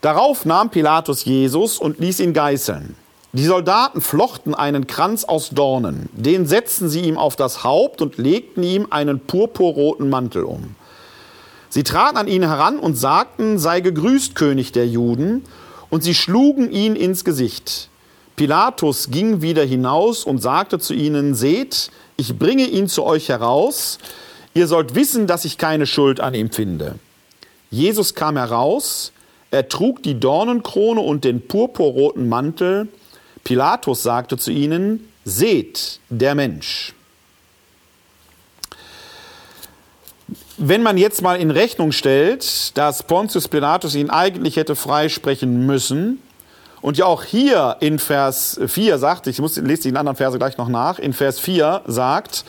Darauf nahm Pilatus Jesus und ließ ihn geißeln. Die Soldaten flochten einen Kranz aus Dornen, den setzten sie ihm auf das Haupt und legten ihm einen purpurroten Mantel um. Sie traten an ihn heran und sagten, sei gegrüßt, König der Juden, und sie schlugen ihn ins Gesicht. Pilatus ging wieder hinaus und sagte zu ihnen, seht, ich bringe ihn zu euch heraus, ihr sollt wissen, dass ich keine Schuld an ihm finde. Jesus kam heraus, er trug die Dornenkrone und den purpurroten Mantel. Pilatus sagte zu ihnen, seht, der Mensch. wenn man jetzt mal in Rechnung stellt, dass Pontius Pilatus ihn eigentlich hätte freisprechen müssen, und ja auch hier in Vers 4 sagt, ich muss, lese die anderen Verse gleich noch nach, in Vers 4 sagt,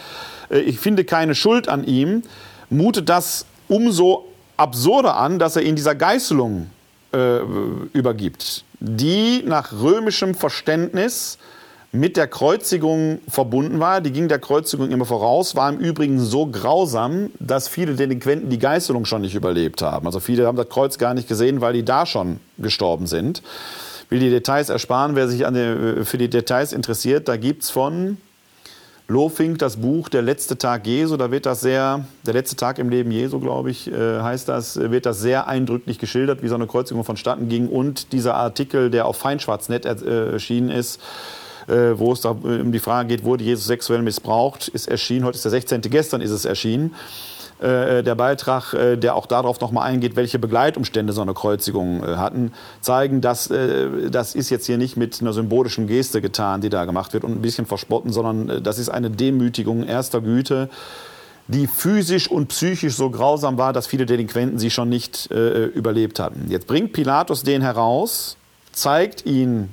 äh, ich finde keine Schuld an ihm, mutet das umso absurder an, dass er ihn dieser Geißelung äh, übergibt, die nach römischem Verständnis mit der Kreuzigung verbunden war. Die ging der Kreuzigung immer voraus, war im Übrigen so grausam, dass viele Delinquenten die Geißelung schon nicht überlebt haben. Also viele haben das Kreuz gar nicht gesehen, weil die da schon gestorben sind. Will die Details ersparen, wer sich die, für die Details interessiert. Da gibt es von Lofink das Buch Der letzte Tag Jesu, da wird das sehr, der letzte Tag im Leben Jesu, glaube ich, äh, heißt das, wird das sehr eindrücklich geschildert, wie so eine Kreuzigung vonstatten ging. Und dieser Artikel, der auf Feinschwarznet äh, erschienen ist, äh, wo es da um die Frage geht, wurde Jesus sexuell missbraucht, ist erschienen. Heute ist der 16. Gestern ist es erschienen. Äh, der Beitrag, äh, der auch darauf nochmal eingeht, welche Begleitumstände so eine Kreuzigung äh, hatten, zeigen, dass das ist jetzt hier nicht mit einer symbolischen Geste getan, die da gemacht wird und ein bisschen verspotten, sondern das ist eine Demütigung erster Güte, die physisch und psychisch so grausam war, dass viele Delinquenten sie schon nicht äh, überlebt hatten. Jetzt bringt Pilatus den heraus, zeigt ihn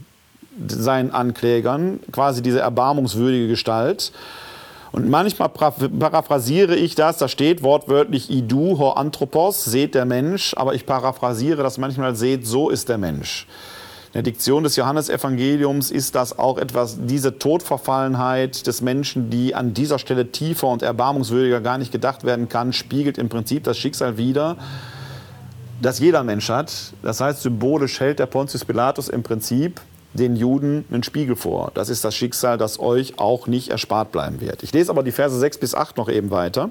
seinen Anklägern, quasi diese erbarmungswürdige Gestalt und manchmal paraphrasiere ich das, da steht wortwörtlich Idu ho Anthropos, seht der Mensch, aber ich paraphrasiere das manchmal, seht, so ist der Mensch. In der Diktion des Johannesevangeliums ist das auch etwas, diese Todverfallenheit des Menschen, die an dieser Stelle tiefer und erbarmungswürdiger gar nicht gedacht werden kann, spiegelt im Prinzip das Schicksal wider, das jeder Mensch hat. Das heißt, symbolisch hält der Pontius Pilatus im Prinzip den Juden einen Spiegel vor. Das ist das Schicksal, das euch auch nicht erspart bleiben wird. Ich lese aber die Verse 6 bis 8 noch eben weiter.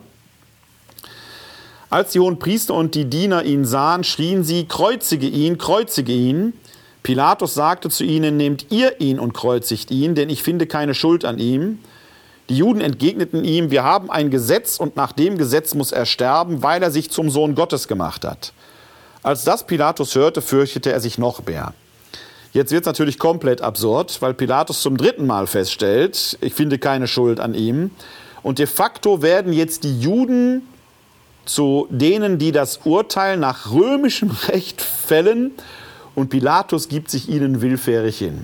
Als die hohen Priester und die Diener ihn sahen, schrien sie, kreuzige ihn, kreuzige ihn. Pilatus sagte zu ihnen, nehmt ihr ihn und kreuzigt ihn, denn ich finde keine Schuld an ihm. Die Juden entgegneten ihm, wir haben ein Gesetz und nach dem Gesetz muss er sterben, weil er sich zum Sohn Gottes gemacht hat. Als das Pilatus hörte, fürchtete er sich noch mehr. Jetzt wird es natürlich komplett absurd, weil Pilatus zum dritten Mal feststellt, ich finde keine Schuld an ihm. Und de facto werden jetzt die Juden zu denen, die das Urteil nach römischem Recht fällen und Pilatus gibt sich ihnen willfährig hin.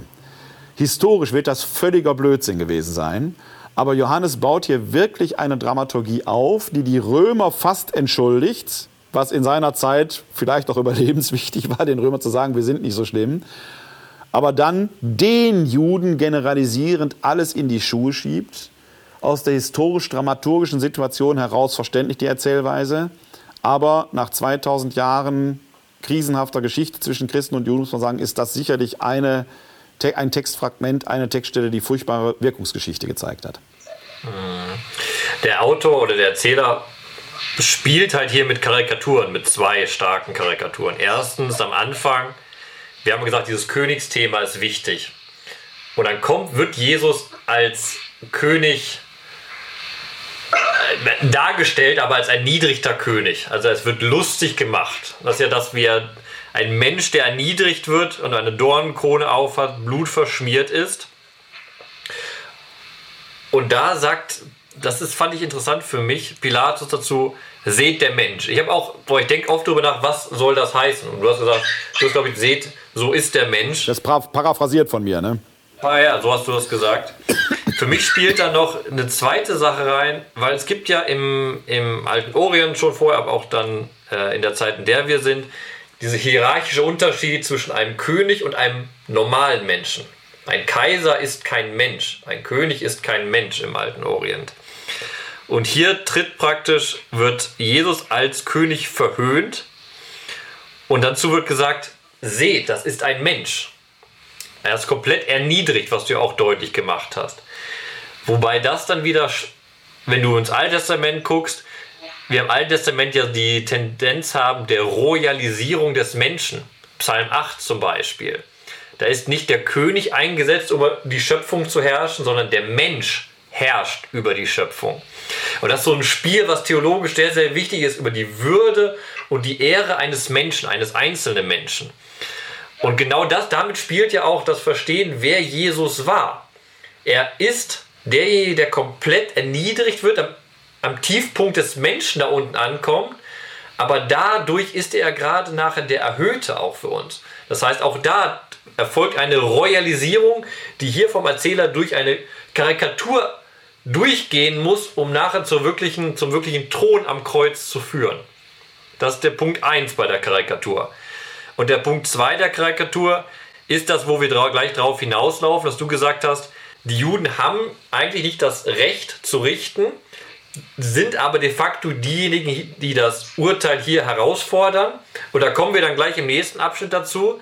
Historisch wird das völliger Blödsinn gewesen sein, aber Johannes baut hier wirklich eine Dramaturgie auf, die die Römer fast entschuldigt, was in seiner Zeit vielleicht auch überlebenswichtig war, den Römern zu sagen, wir sind nicht so schlimm aber dann den Juden generalisierend alles in die Schuhe schiebt. Aus der historisch-dramaturgischen Situation heraus verständlich die Erzählweise, aber nach 2000 Jahren krisenhafter Geschichte zwischen Christen und Juden muss man sagen, ist das sicherlich eine, ein Textfragment, eine Textstelle, die furchtbare Wirkungsgeschichte gezeigt hat. Der Autor oder der Erzähler spielt halt hier mit Karikaturen, mit zwei starken Karikaturen. Erstens am Anfang wir haben gesagt, dieses Königsthema ist wichtig. Und dann kommt, wird Jesus als König äh, dargestellt, aber als ein niedriger König. Also es wird lustig gemacht. Das ist ja das, wie ein Mensch, der erniedrigt wird und eine Dornenkrone aufhat, blutverschmiert ist. Und da sagt, das ist, fand ich interessant für mich, Pilatus dazu, seht der Mensch. Ich habe auch, boah, ich denke oft darüber nach, was soll das heißen? Und du hast gesagt, du hast, glaube ich, seht, so ist der Mensch. Das paraphrasiert von mir, ne? Ah ja, so hast du das gesagt. Für mich spielt da noch eine zweite Sache rein, weil es gibt ja im, im alten Orient schon vorher, aber auch dann äh, in der Zeit, in der wir sind, diese hierarchische Unterschied zwischen einem König und einem normalen Menschen. Ein Kaiser ist kein Mensch, ein König ist kein Mensch im alten Orient. Und hier tritt praktisch, wird Jesus als König verhöhnt und dazu wird gesagt, seht, das ist ein Mensch. Er ist komplett erniedrigt, was du ja auch deutlich gemacht hast. Wobei das dann wieder, wenn du ins Alte Testament guckst, wir im Alten Testament ja die Tendenz haben der Royalisierung des Menschen. Psalm 8 zum Beispiel. Da ist nicht der König eingesetzt, um die Schöpfung zu herrschen, sondern der Mensch herrscht über die Schöpfung. Und das ist so ein Spiel, was theologisch sehr, sehr wichtig ist, über die Würde und die Ehre eines Menschen, eines einzelnen Menschen. Und genau das, damit spielt ja auch das Verstehen, wer Jesus war. Er ist derjenige, der komplett erniedrigt wird, am Tiefpunkt des Menschen da unten ankommt, aber dadurch ist er gerade nachher der Erhöhte auch für uns. Das heißt, auch da erfolgt eine Royalisierung, die hier vom Erzähler durch eine Karikatur durchgehen muss, um nachher zur wirklichen, zum wirklichen Thron am Kreuz zu führen. Das ist der Punkt 1 bei der Karikatur. Und der Punkt 2 der Karikatur ist das, wo wir gleich drauf hinauslaufen, dass du gesagt hast, die Juden haben eigentlich nicht das Recht zu richten, sind aber de facto diejenigen, die das Urteil hier herausfordern. Und da kommen wir dann gleich im nächsten Abschnitt dazu,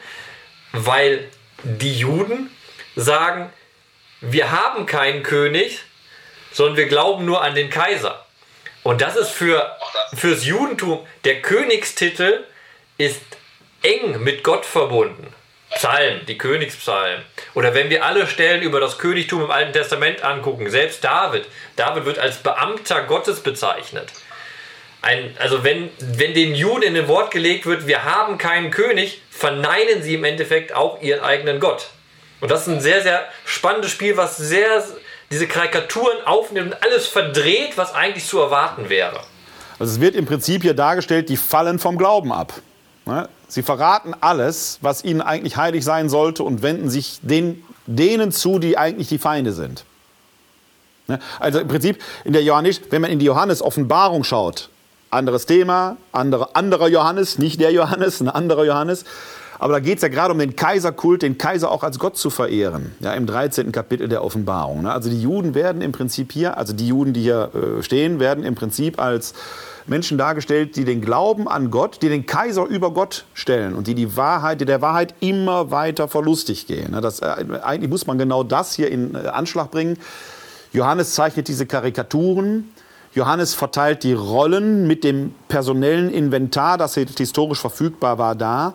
weil die Juden sagen, wir haben keinen König, sondern wir glauben nur an den Kaiser. Und das ist für fürs Judentum der Königstitel ist eng mit Gott verbunden. Psalm, die Königspsalmen. Oder wenn wir alle Stellen über das Königtum im Alten Testament angucken, selbst David, David wird als Beamter Gottes bezeichnet. Ein, also wenn, wenn den Juden in den Wort gelegt wird, wir haben keinen König, verneinen sie im Endeffekt auch ihren eigenen Gott. Und das ist ein sehr, sehr spannendes Spiel, was sehr diese Karikaturen aufnimmt und alles verdreht, was eigentlich zu erwarten wäre. Also es wird im Prinzip hier dargestellt, die fallen vom Glauben ab. Ne? Sie verraten alles, was ihnen eigentlich heilig sein sollte und wenden sich den, denen zu, die eigentlich die Feinde sind. Ne? Also im Prinzip, in der Johannes, wenn man in die Johannes-Offenbarung schaut, anderes Thema, andere, anderer Johannes, nicht der Johannes, ein anderer Johannes. Aber da geht es ja gerade um den Kaiserkult, den Kaiser auch als Gott zu verehren, ja, im 13. Kapitel der Offenbarung. Ne? Also die Juden werden im Prinzip hier, also die Juden, die hier äh, stehen, werden im Prinzip als Menschen dargestellt, die den Glauben an Gott, die den Kaiser über Gott stellen und die die Wahrheit, die der Wahrheit immer weiter verlustig gehen. Das, äh, eigentlich muss man genau das hier in äh, Anschlag bringen. Johannes zeichnet diese Karikaturen. Johannes verteilt die Rollen mit dem personellen Inventar, das historisch verfügbar war, da.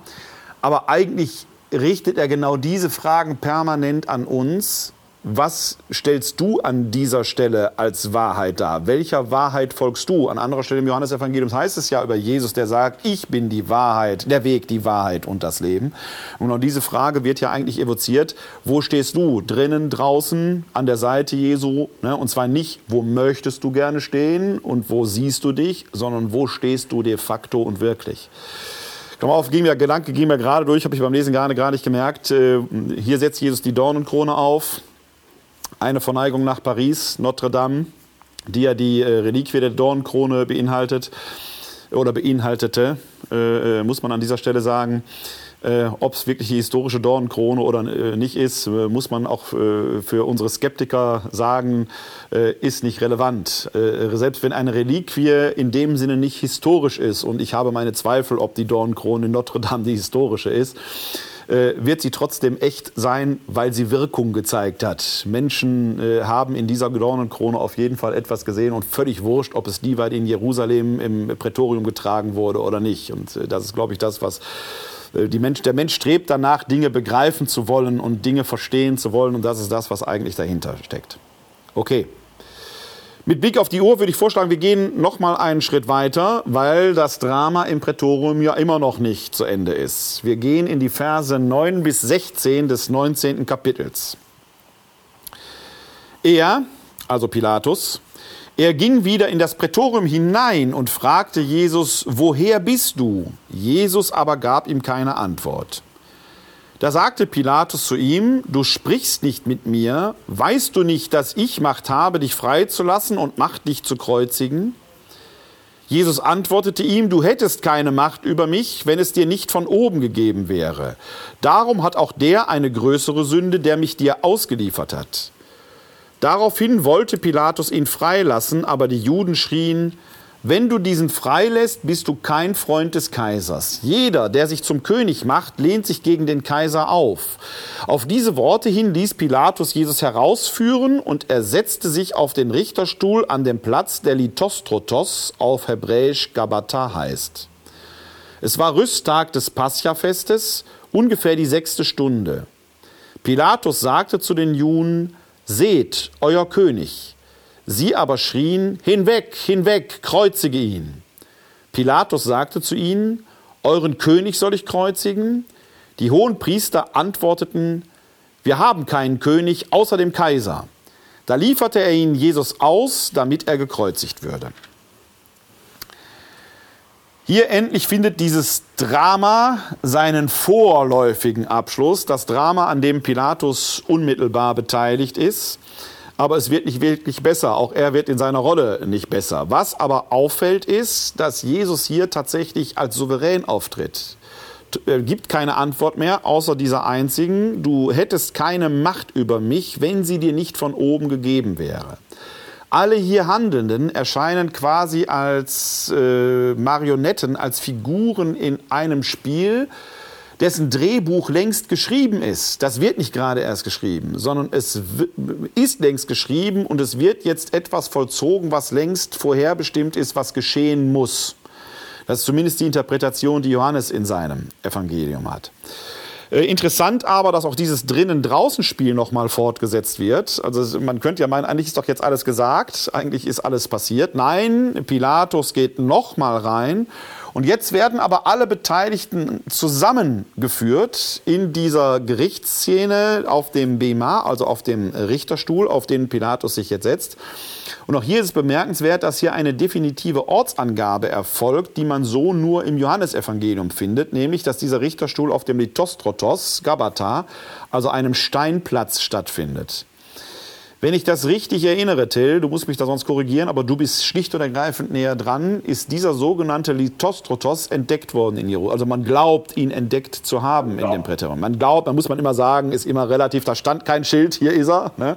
Aber eigentlich richtet er genau diese Fragen permanent an uns was stellst du an dieser Stelle als Wahrheit dar? Welcher Wahrheit folgst du? An anderer Stelle im Johannesevangelium heißt es ja über Jesus, der sagt, ich bin die Wahrheit, der Weg, die Wahrheit und das Leben. Und auch diese Frage wird ja eigentlich evoziert. Wo stehst du? Drinnen, draußen, an der Seite Jesu? Ne? Und zwar nicht, wo möchtest du gerne stehen und wo siehst du dich, sondern wo stehst du de facto und wirklich? Komm auf, ging mir, Gedanke ging mir gerade durch, habe ich beim Lesen gerade, gerade nicht gemerkt. Äh, hier setzt Jesus die Dornenkrone auf eine Verneigung nach Paris, Notre Dame, die ja die äh, Reliquie der Dornkrone beinhaltet oder beinhaltete, äh, äh, muss man an dieser Stelle sagen. Äh, Ob es wirklich die historische Dornenkrone oder äh, nicht ist, äh, muss man auch für unsere Skeptiker sagen, ist nicht relevant. selbst wenn eine Reliquie in dem Sinne nicht historisch ist, und ich habe meine Zweifel, ob die Dornenkrone in Notre Dame die historische ist, äh, wird sie trotzdem echt sein, weil sie Wirkung gezeigt hat. Menschen äh, haben in dieser Dornenkrone auf jeden Fall etwas gesehen und völlig wurscht, ob es die weit in Jerusalem im Prätorium getragen wurde oder nicht. Und äh, das ist, glaube ich, das, was äh, Mensch, der Mensch strebt danach, Dinge begreifen zu wollen und Dinge verstehen zu wollen. Und das ist das, was eigentlich dahinter steckt. Okay. Mit Blick auf die Uhr würde ich vorschlagen, wir gehen noch mal einen Schritt weiter, weil das Drama im Prätorium ja immer noch nicht zu Ende ist. Wir gehen in die Verse 9 bis 16 des 19. Kapitels. Er, also Pilatus, er ging wieder in das Prätorium hinein und fragte Jesus, woher bist du? Jesus aber gab ihm keine Antwort. Da sagte Pilatus zu ihm, du sprichst nicht mit mir, weißt du nicht, dass ich Macht habe, dich freizulassen und Macht, dich zu kreuzigen? Jesus antwortete ihm, du hättest keine Macht über mich, wenn es dir nicht von oben gegeben wäre. Darum hat auch der eine größere Sünde, der mich dir ausgeliefert hat. Daraufhin wollte Pilatus ihn freilassen, aber die Juden schrien, wenn du diesen freilässt, bist du kein Freund des Kaisers. Jeder, der sich zum König macht, lehnt sich gegen den Kaiser auf. Auf diese Worte hin ließ Pilatus Jesus herausführen und er setzte sich auf den Richterstuhl an dem Platz, der Litostrotos auf Hebräisch Gabata heißt. Es war Rüsttag des Pascha-Festes, ungefähr die sechste Stunde. Pilatus sagte zu den Juden, Seht, euer König. Sie aber schrien, Hinweg, hinweg, kreuzige ihn. Pilatus sagte zu ihnen, Euren König soll ich kreuzigen? Die hohen Priester antworteten, Wir haben keinen König außer dem Kaiser. Da lieferte er ihn Jesus aus, damit er gekreuzigt würde. Hier endlich findet dieses Drama seinen vorläufigen Abschluss, das Drama, an dem Pilatus unmittelbar beteiligt ist. Aber es wird nicht wirklich besser, auch er wird in seiner Rolle nicht besser. Was aber auffällt ist, dass Jesus hier tatsächlich als souverän auftritt. Er gibt keine Antwort mehr, außer dieser einzigen. Du hättest keine Macht über mich, wenn sie dir nicht von oben gegeben wäre. Alle hier Handelnden erscheinen quasi als äh, Marionetten, als Figuren in einem Spiel, dessen Drehbuch längst geschrieben ist. Das wird nicht gerade erst geschrieben, sondern es ist längst geschrieben und es wird jetzt etwas vollzogen, was längst vorherbestimmt ist, was geschehen muss. Das ist zumindest die Interpretation, die Johannes in seinem Evangelium hat. Äh, interessant aber, dass auch dieses Drinnen-Draußen-Spiel nochmal fortgesetzt wird. Also man könnte ja meinen, eigentlich ist doch jetzt alles gesagt, eigentlich ist alles passiert. Nein, Pilatus geht nochmal rein und jetzt werden aber alle Beteiligten zusammengeführt in dieser Gerichtsszene auf dem Bema, also auf dem Richterstuhl, auf den Pilatus sich jetzt setzt. Und auch hier ist es bemerkenswert, dass hier eine definitive Ortsangabe erfolgt, die man so nur im Johannesevangelium findet, nämlich dass dieser Richterstuhl auf dem Lithostrotos, Gabata, also einem Steinplatz stattfindet. Wenn ich das richtig erinnere, Till, du musst mich da sonst korrigieren, aber du bist schlicht und ergreifend näher dran, ist dieser sogenannte Lithostrotos entdeckt worden in Jerusalem. Also man glaubt, ihn entdeckt zu haben ja. in dem Präterium. Man glaubt, man muss man immer sagen, ist immer relativ, da stand kein Schild, hier ist er. Ne?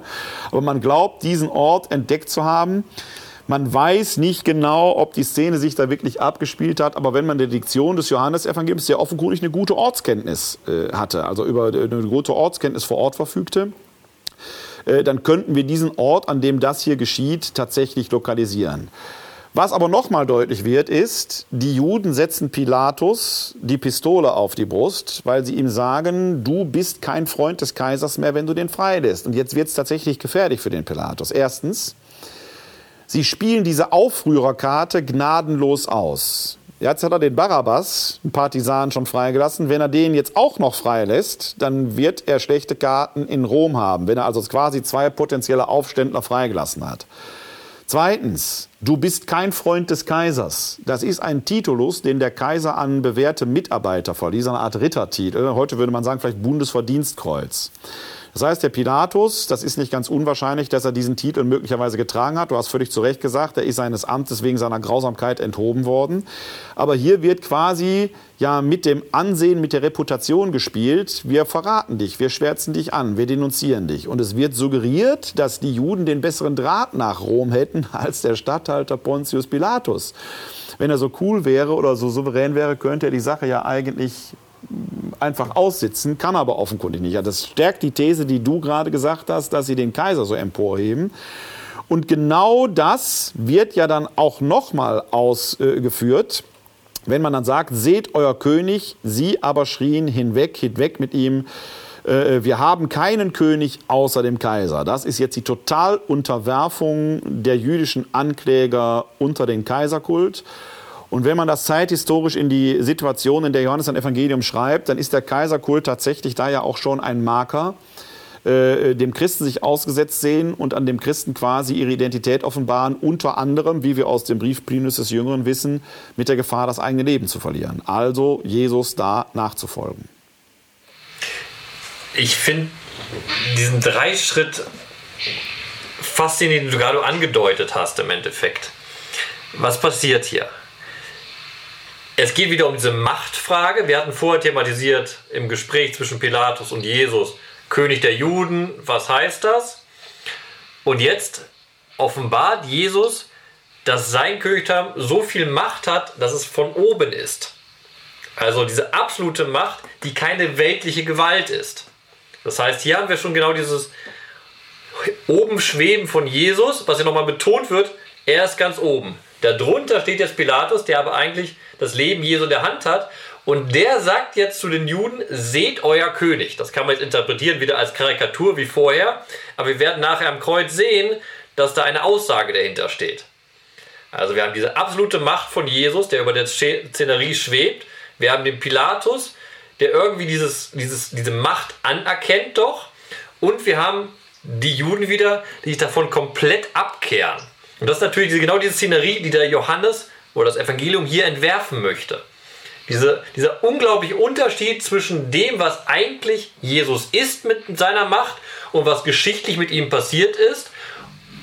Aber man glaubt, diesen Ort entdeckt zu haben. Man weiß nicht genau, ob die Szene sich da wirklich abgespielt hat, aber wenn man der Diktion des Johannesevangeliums sehr offenkundig eine gute Ortskenntnis äh, hatte, also über eine gute Ortskenntnis vor Ort verfügte, äh, dann könnten wir diesen Ort, an dem das hier geschieht, tatsächlich lokalisieren. Was aber nochmal deutlich wird, ist, die Juden setzen Pilatus die Pistole auf die Brust, weil sie ihm sagen, du bist kein Freund des Kaisers mehr, wenn du den freilässt. Und jetzt wird es tatsächlich gefährlich für den Pilatus. Erstens, sie spielen diese Aufrührerkarte gnadenlos aus. Jetzt hat er den Barabbas, einen Partisan, schon freigelassen. Wenn er den jetzt auch noch freilässt, dann wird er schlechte Karten in Rom haben, wenn er also quasi zwei potenzielle Aufständler freigelassen hat. Zweitens, du bist kein Freund des Kaisers. Das ist ein Titulus, den der Kaiser an bewährte Mitarbeiter verlieh, eine Art Rittertitel. Heute würde man sagen, vielleicht Bundesverdienstkreuz. Das heißt, der Pilatus, das ist nicht ganz unwahrscheinlich, dass er diesen Titel möglicherweise getragen hat. Du hast völlig zu Recht gesagt, er ist seines Amtes wegen seiner Grausamkeit enthoben worden. Aber hier wird quasi ja mit dem Ansehen, mit der Reputation gespielt. Wir verraten dich, wir schwärzen dich an, wir denunzieren dich. Und es wird suggeriert, dass die Juden den besseren Draht nach Rom hätten als der Statthalter Pontius Pilatus. Wenn er so cool wäre oder so souverän wäre, könnte er die Sache ja eigentlich einfach aussitzen, kann aber offenkundig nicht. Das stärkt die These, die du gerade gesagt hast, dass sie den Kaiser so emporheben. Und genau das wird ja dann auch nochmal ausgeführt, wenn man dann sagt, seht euer König, sie aber schrien hinweg, hinweg mit ihm, äh, wir haben keinen König außer dem Kaiser. Das ist jetzt die Totalunterwerfung der jüdischen Ankläger unter den Kaiserkult. Und wenn man das zeithistorisch in die Situation, in der Johannes ein Evangelium schreibt, dann ist der Kaiserkult tatsächlich da ja auch schon ein Marker, äh, dem Christen sich ausgesetzt sehen und an dem Christen quasi ihre Identität offenbaren, unter anderem, wie wir aus dem Brief Plinius des Jüngeren wissen, mit der Gefahr, das eigene Leben zu verlieren. Also Jesus da nachzufolgen. Ich finde diesen Dreischritt faszinierend, den du gerade angedeutet hast im Endeffekt. Was passiert hier? Es geht wieder um diese Machtfrage. Wir hatten vorher thematisiert im Gespräch zwischen Pilatus und Jesus, König der Juden, was heißt das? Und jetzt offenbart Jesus, dass sein Königtum so viel Macht hat, dass es von oben ist. Also diese absolute Macht, die keine weltliche Gewalt ist. Das heißt, hier haben wir schon genau dieses oben Schweben von Jesus, was hier nochmal betont wird, er ist ganz oben. Darunter steht jetzt Pilatus, der aber eigentlich das Leben Jesu in der Hand hat. Und der sagt jetzt zu den Juden, seht euer König. Das kann man jetzt interpretieren wieder als Karikatur wie vorher. Aber wir werden nachher am Kreuz sehen, dass da eine Aussage dahinter steht. Also wir haben diese absolute Macht von Jesus, der über der Szenerie schwebt. Wir haben den Pilatus, der irgendwie dieses, dieses, diese Macht anerkennt doch. Und wir haben die Juden wieder, die sich davon komplett abkehren. Und das ist natürlich genau diese Szenerie, die der Johannes oder das Evangelium hier entwerfen möchte. Diese, dieser unglaubliche Unterschied zwischen dem, was eigentlich Jesus ist mit seiner Macht und was geschichtlich mit ihm passiert ist.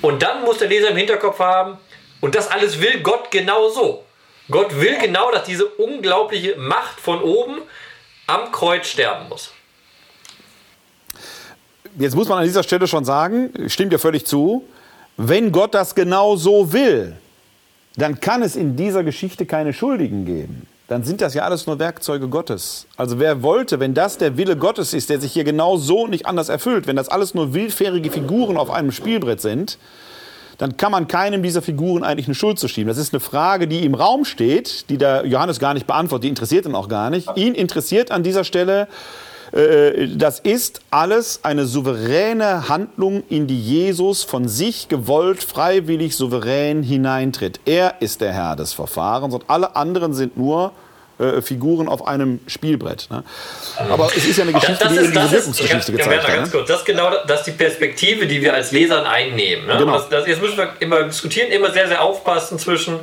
Und dann muss der Leser im Hinterkopf haben, und das alles will Gott genau so. Gott will genau, dass diese unglaubliche Macht von oben am Kreuz sterben muss. Jetzt muss man an dieser Stelle schon sagen, stimmt ja völlig zu, wenn Gott das genau so will, dann kann es in dieser Geschichte keine Schuldigen geben dann sind das ja alles nur Werkzeuge Gottes. Also wer wollte, wenn das der Wille Gottes ist, der sich hier genau so nicht anders erfüllt, wenn das alles nur willfährige Figuren auf einem Spielbrett sind, dann kann man keinem dieser Figuren eigentlich eine Schuld zuschieben. Das ist eine Frage, die im Raum steht, die der Johannes gar nicht beantwortet, die interessiert ihn auch gar nicht. Ihn interessiert an dieser Stelle, das ist alles eine souveräne Handlung, in die Jesus von sich gewollt, freiwillig, souverän hineintritt. Er ist der Herr des Verfahrens und alle anderen sind nur äh, Figuren auf einem Spielbrett. Ne? Aber es ist ja eine Geschichte, das, die eben diese Wirkungsgeschichte ist, gezeigt hat. Ganz ne? kurz, das ist genau das ist die Perspektive, die wir als Lesern einnehmen. Ne? Genau. Das, das, jetzt müssen wir immer diskutieren, immer sehr, sehr aufpassen zwischen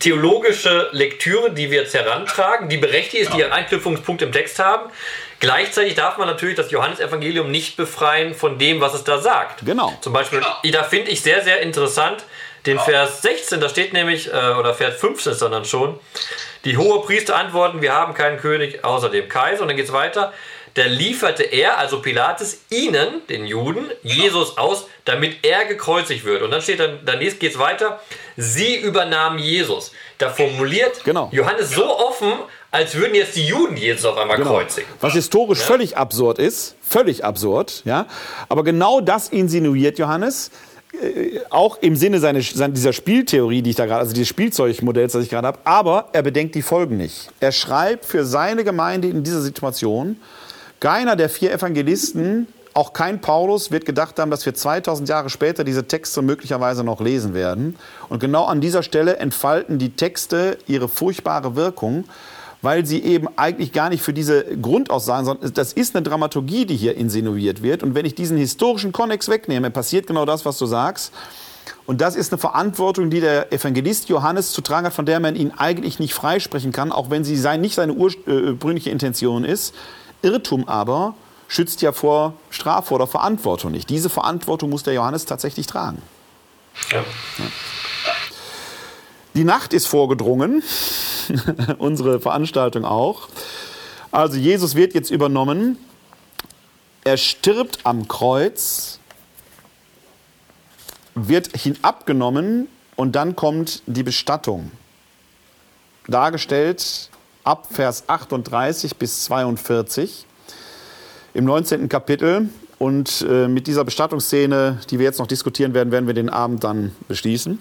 theologische Lektüre, die wir jetzt herantragen, die berechtigt ist, die einen Anknüpfungspunkt im Text haben. Gleichzeitig darf man natürlich das Johannesevangelium nicht befreien von dem, was es da sagt. Genau. Zum Beispiel, da finde ich sehr, sehr interessant den Vers 16, da steht nämlich, äh, oder Vers 15 ist dann schon, die hohe Priester antworten, wir haben keinen König außer dem Kaiser. Und dann geht es weiter. Da lieferte er, also Pilatus, ihnen, den Juden, Jesus aus, damit er gekreuzigt wird. Und dann steht dann, danächst geht es weiter, sie übernahmen Jesus. Da formuliert Genau. Johannes so offen, als würden jetzt die Juden Jesus auf einmal Genau. kreuzigen. Was historisch völlig absurd ist, völlig absurd, ja. Aber genau das insinuiert Johannes, äh, auch im Sinne seine, dieser Spieltheorie, die ich da gerade, also dieses Spielzeugmodells, das ich gerade habe. Aber er bedenkt die Folgen nicht. Er schreibt für seine Gemeinde in dieser Situation, keiner der vier Evangelisten, auch kein Paulus, wird gedacht haben, dass wir 2000 Jahre später diese Texte möglicherweise noch lesen werden. Und genau an dieser Stelle entfalten die Texte ihre furchtbare Wirkung weil sie eben eigentlich gar nicht für diese Grundaussagen, sondern das ist eine Dramaturgie, die hier insinuiert wird. Und wenn ich diesen historischen Konnex wegnehme, passiert genau das, was du sagst. Und das ist eine Verantwortung, die der Evangelist Johannes zu tragen hat, von der man ihn eigentlich nicht freisprechen kann, auch wenn sie sein, nicht seine ursprüngliche Intention ist. Irrtum aber schützt ja vor Strafe oder Verantwortung nicht. Diese Verantwortung muss der Johannes tatsächlich tragen. Ja. Die Nacht ist vorgedrungen, unsere Veranstaltung auch. Also Jesus wird jetzt übernommen. Er stirbt am Kreuz, wird hinabgenommen und dann kommt die Bestattung. Dargestellt ab Vers 38 bis 42 im 19. Kapitel. Und äh, mit dieser Bestattungsszene, die wir jetzt noch diskutieren werden, werden wir den Abend dann beschließen.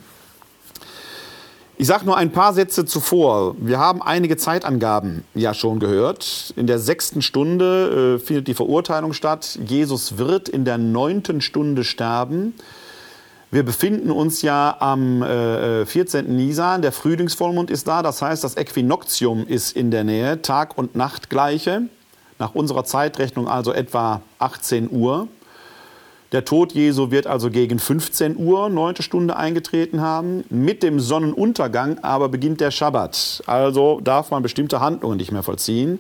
Ich sage nur ein paar Sätze zuvor. Wir haben einige Zeitangaben ja schon gehört. In der sechsten Stunde äh, findet die Verurteilung statt. Jesus wird in der neunten Stunde sterben. Wir befinden uns ja am äh, 14. Nisan. Der Frühlingsvollmond ist da. Das heißt, das Äquinoktium ist in der Nähe. Tag und Nacht gleiche. Nach unserer Zeitrechnung also etwa 18 Uhr. Der Tod Jesu wird also gegen 15 Uhr, neunte Stunde, eingetreten haben. Mit dem Sonnenuntergang aber beginnt der Schabbat. Also darf man bestimmte Handlungen nicht mehr vollziehen.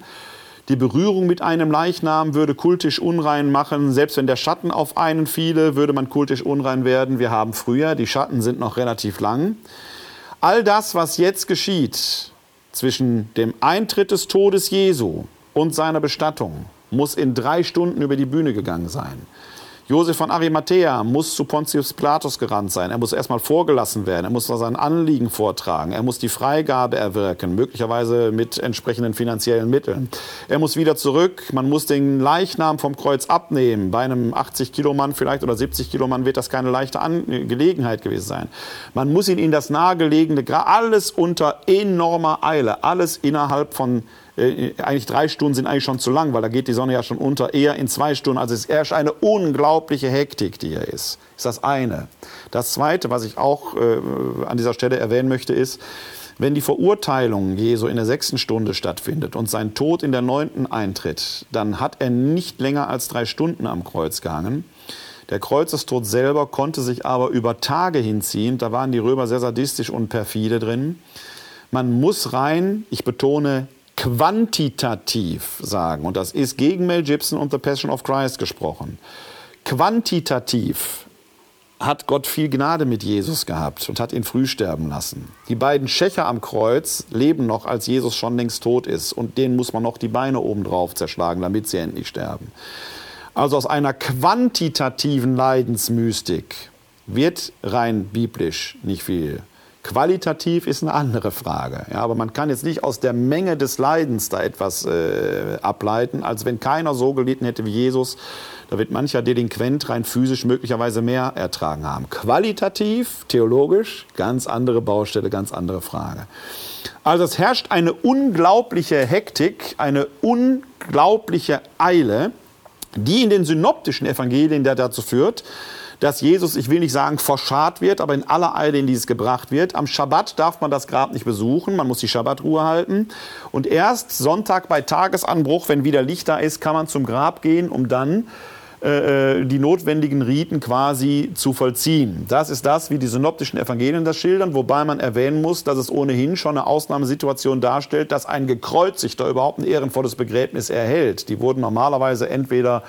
Die Berührung mit einem Leichnam würde kultisch unrein machen. Selbst wenn der Schatten auf einen fiele, würde man kultisch unrein werden. Wir haben früher, die Schatten sind noch relativ lang. All das, was jetzt geschieht zwischen dem Eintritt des Todes Jesu und seiner Bestattung, muss in drei Stunden über die Bühne gegangen sein. Josef von Arimathea muss zu Pontius Pilatus gerannt sein. Er muss erstmal vorgelassen werden. Er muss sein Anliegen vortragen. Er muss die Freigabe erwirken, möglicherweise mit entsprechenden finanziellen Mitteln. Er muss wieder zurück. Man muss den Leichnam vom Kreuz abnehmen. Bei einem 80 Kilo Mann vielleicht oder 70 Kilo Mann wird das keine leichte Angelegenheit gewesen sein. Man muss ihn in das nahegelegene, alles unter enormer Eile, alles innerhalb von äh, eigentlich drei Stunden sind eigentlich schon zu lang, weil da geht die Sonne ja schon unter, eher in zwei Stunden. Also es ist erst eine unglaubliche Hektik, die hier ist. Ist das eine. Das zweite, was ich auch äh, an dieser Stelle erwähnen möchte, ist, Wenn die Verurteilung Jesu in der sechsten Stunde stattfindet und sein Tod in der neunten eintritt, dann hat er nicht länger als drei Stunden am Kreuz gehangen. Der Kreuzestod selber konnte sich aber über Tage hinziehen. Da waren die Römer sehr sadistisch und perfide drin. Man muss rein, ich betone, quantitativ sagen. Und das ist gegen Mel Gibson und The Passion of Christ gesprochen. Quantitativ hat Gott viel Gnade mit Jesus gehabt und hat ihn früh sterben lassen. Die beiden Schächer am Kreuz leben noch, als Jesus schon längst tot ist. Und denen muss man noch die Beine obendrauf zerschlagen, damit sie endlich sterben. Also aus einer quantitativen Leidensmystik wird rein biblisch nicht viel. Qualitativ ist eine andere Frage. Ja, aber man kann jetzt nicht aus der Menge des Leidens da etwas äh, ableiten, als wenn keiner so gelitten hätte wie Jesus da wird mancher Delinquent rein physisch möglicherweise mehr ertragen haben. Qualitativ, theologisch, ganz andere Baustelle, ganz andere Frage. Also es herrscht eine unglaubliche Hektik, eine unglaubliche Eile, die in den synoptischen Evangelien dazu führt, dass Jesus, ich will nicht sagen verscharrt wird, aber in aller Eile in dieses gebracht wird. Am Schabbat darf man das Grab nicht besuchen, man muss die Schabbatruhe halten. Und erst Sonntag bei Tagesanbruch, wenn wieder Licht da ist, kann man zum Grab gehen, um dann äh, äh, die notwendigen Riten quasi zu vollziehen. Das ist das, wie die synoptischen Evangelien das schildern, wobei man erwähnen muss, dass es ohnehin schon eine Ausnahmesituation darstellt, dass ein Gekreuzigter überhaupt ein ehrenvolles Begräbnis erhält. Die wurden normalerweise entweder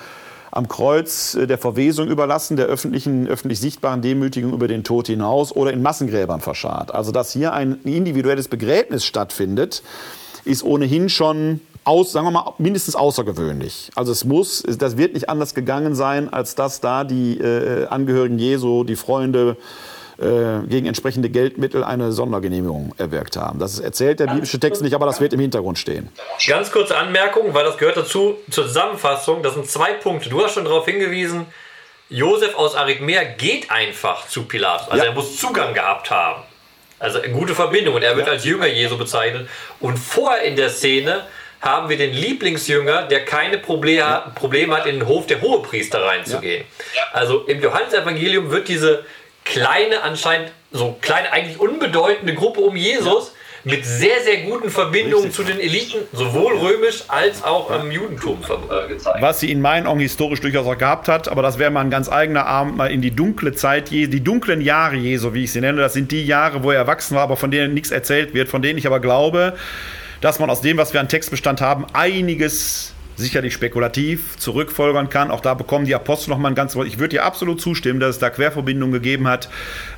am Kreuz äh, der Verwesung überlassen, der öffentlichen, öffentlich sichtbaren Demütigung über den Tod hinaus oder in Massengräbern verscharrt. Also dass hier ein individuelles Begräbnis stattfindet, ist ohnehin schon aus, sagen wir mal, mindestens außergewöhnlich. Also es muss, das wird nicht anders gegangen sein, als dass da die äh, Angehörigen Jesu, die Freunde, äh, gegen entsprechende Geldmittel eine Sondergenehmigung erwirkt haben. Das erzählt der biblische Text nicht, aber das wird im Hintergrund stehen. Ganz kurze Anmerkung, weil das gehört dazu zur Zusammenfassung. Das sind zwei Punkte. Du hast schon darauf hingewiesen, Josef aus Arithmea geht einfach zu Pilatus. Also ja. er muss Zugang gehabt haben. Also gute Verbindung. Und er wird ja. als Jünger Jesu bezeichnet. Und vorher in der Szene haben wir den Lieblingsjünger, der keine Probleme, ja. Probleme hat, in den Hof der Hohepriester reinzugehen. Ja. Also im Johannesevangelium wird diese kleine, anscheinend so kleine, eigentlich unbedeutende Gruppe um Jesus ja. mit sehr, sehr guten Verbindungen Richtig. zu den Eliten, sowohl römisch als auch im Judentum äh, gezeigt. Was sie in meinen Augen historisch durchaus auch gehabt hat, aber das wäre mal ein ganz eigener Abend, mal in die dunkle Zeit, die dunklen Jahre Jesu, wie ich sie nenne. Das sind die Jahre, wo er erwachsen war, aber von denen nichts erzählt wird, von denen ich aber glaube, dass man aus dem, was wir an Textbestand haben, einiges sicherlich spekulativ zurückfolgern kann. Auch da bekommen die Apostel noch mal ein ganz Wort. Ich würde dir absolut zustimmen, dass es da Querverbindungen gegeben hat,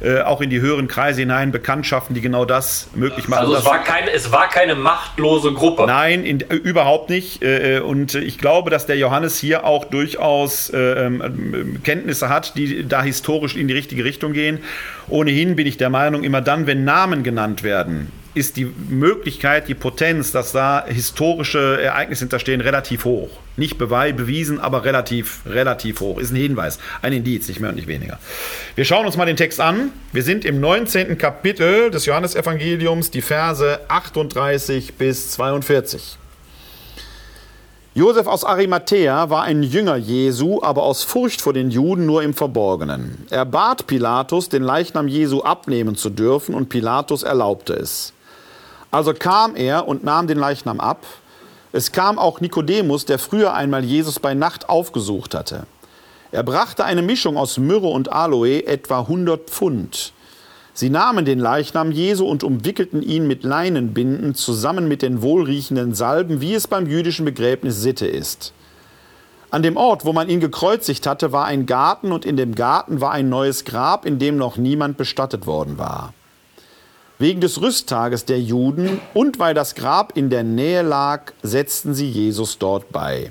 äh, auch in die höheren Kreise hinein, Bekanntschaften, die genau das möglich machen. Also es war keine, es war keine machtlose Gruppe. Nein, in, äh, überhaupt nicht. Äh, und ich glaube, dass der Johannes hier auch durchaus äh, ähm, Kenntnisse hat, die da historisch in die richtige Richtung gehen. Ohnehin bin ich der Meinung, immer dann, wenn Namen genannt werden, ist die Möglichkeit, die Potenz, dass da historische Ereignisse hinterstehen, relativ hoch. Nicht bewiesen, aber relativ, relativ hoch. Ist ein Hinweis, ein Indiz, nicht mehr und nicht weniger. Wir schauen uns mal den Text an. Wir sind im 19. Kapitel des Johannesevangeliums, die Verse 38 bis 42. Josef aus Arimathea war ein Jünger Jesu, aber aus Furcht vor den Juden nur im Verborgenen. Er bat Pilatus, den Leichnam Jesu abnehmen zu dürfen, und Pilatus erlaubte es. Also kam er und nahm den Leichnam ab. Es kam auch Nikodemus, der früher einmal Jesus bei Nacht aufgesucht hatte. Er brachte eine Mischung aus Myrrhe und Aloe, etwa 100 Pfund. Sie nahmen den Leichnam Jesu und umwickelten ihn mit Leinenbinden zusammen mit den wohlriechenden Salben, wie es beim jüdischen Begräbnis Sitte ist. An dem Ort, wo man ihn gekreuzigt hatte, war ein Garten und in dem Garten war ein neues Grab, in dem noch niemand bestattet worden war. Wegen des Rüsttages der Juden und weil das Grab in der Nähe lag, setzten sie Jesus dort bei.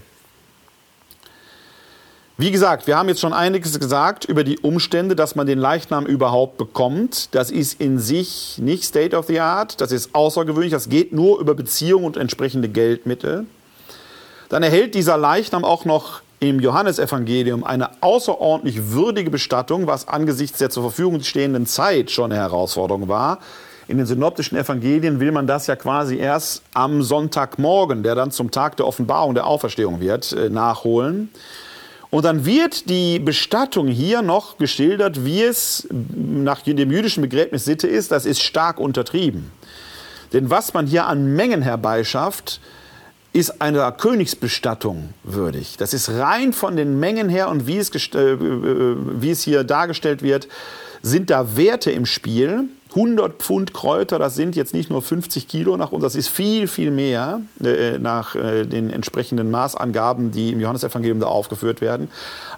Wie gesagt, wir haben jetzt schon einiges gesagt über die Umstände, dass man den Leichnam überhaupt bekommt. Das ist in sich nicht State of the Art, das ist außergewöhnlich, das geht nur über Beziehungen und entsprechende Geldmittel. Dann erhält dieser Leichnam auch noch im Johannesevangelium eine außerordentlich würdige Bestattung, was angesichts der zur Verfügung stehenden Zeit schon eine Herausforderung war. In den synoptischen Evangelien will man das ja quasi erst am Sonntagmorgen, der dann zum Tag der Offenbarung, der Auferstehung wird, äh, nachholen. Und dann wird die Bestattung hier noch geschildert, wie es nach dem jüdischen Begräbnis Sitte ist. Das ist stark untertrieben. Denn was man hier an Mengen herbeischafft, ist einer Königsbestattung würdig. Das ist rein von den Mengen her und wie es, äh, äh, wie es hier dargestellt wird, sind da Werte im Spiel. 100 Pfund Kräuter, das sind jetzt nicht nur 50 Kilo nach uns, das ist viel, viel mehr äh, nach äh, den entsprechenden Maßangaben, die im Johannesevangelium da aufgeführt werden.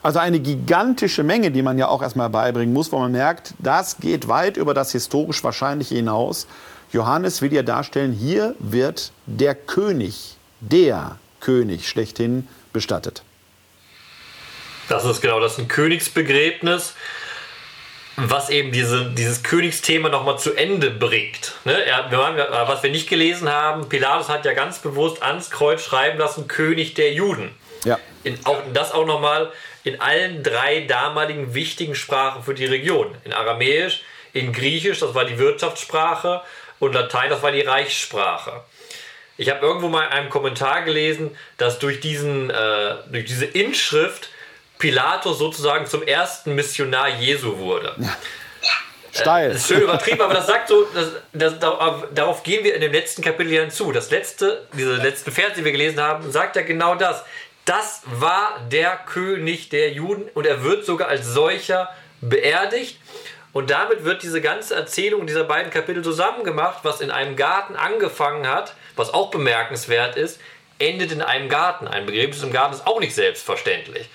Also eine gigantische Menge, die man ja auch erstmal beibringen muss, wo man merkt, das geht weit über das historisch Wahrscheinliche hinaus. Johannes will ja darstellen, hier wird der König der König schlechthin bestattet. Das ist genau das, ist ein Königsbegräbnis, was eben diese, dieses Königsthema nochmal zu Ende bringt. Ne? Er, was wir nicht gelesen haben, Pilatus hat ja ganz bewusst ans Kreuz schreiben lassen, König der Juden. Ja. In, auch, das auch nochmal in allen drei damaligen wichtigen Sprachen für die Region. In Aramäisch, in Griechisch, das war die Wirtschaftssprache, und Latein, das war die Reichssprache. Ich habe irgendwo mal in einem Kommentar gelesen, dass durch, diesen, äh, durch diese Inschrift Pilatus sozusagen zum ersten Missionar Jesu wurde. Ja. Steil. Das ist schön übertrieben, aber das sagt so, das, das, darauf gehen wir in dem letzten Kapitel hinzu. Das letzte, diese letzten Vers, die wir gelesen haben, sagt ja genau das. Das war der König der Juden und er wird sogar als solcher beerdigt. Und damit wird diese ganze Erzählung dieser beiden Kapitel zusammengemacht, was in einem Garten angefangen hat was auch bemerkenswert ist, endet in einem Garten. Ein Begräbnis im Garten ist auch nicht selbstverständlich.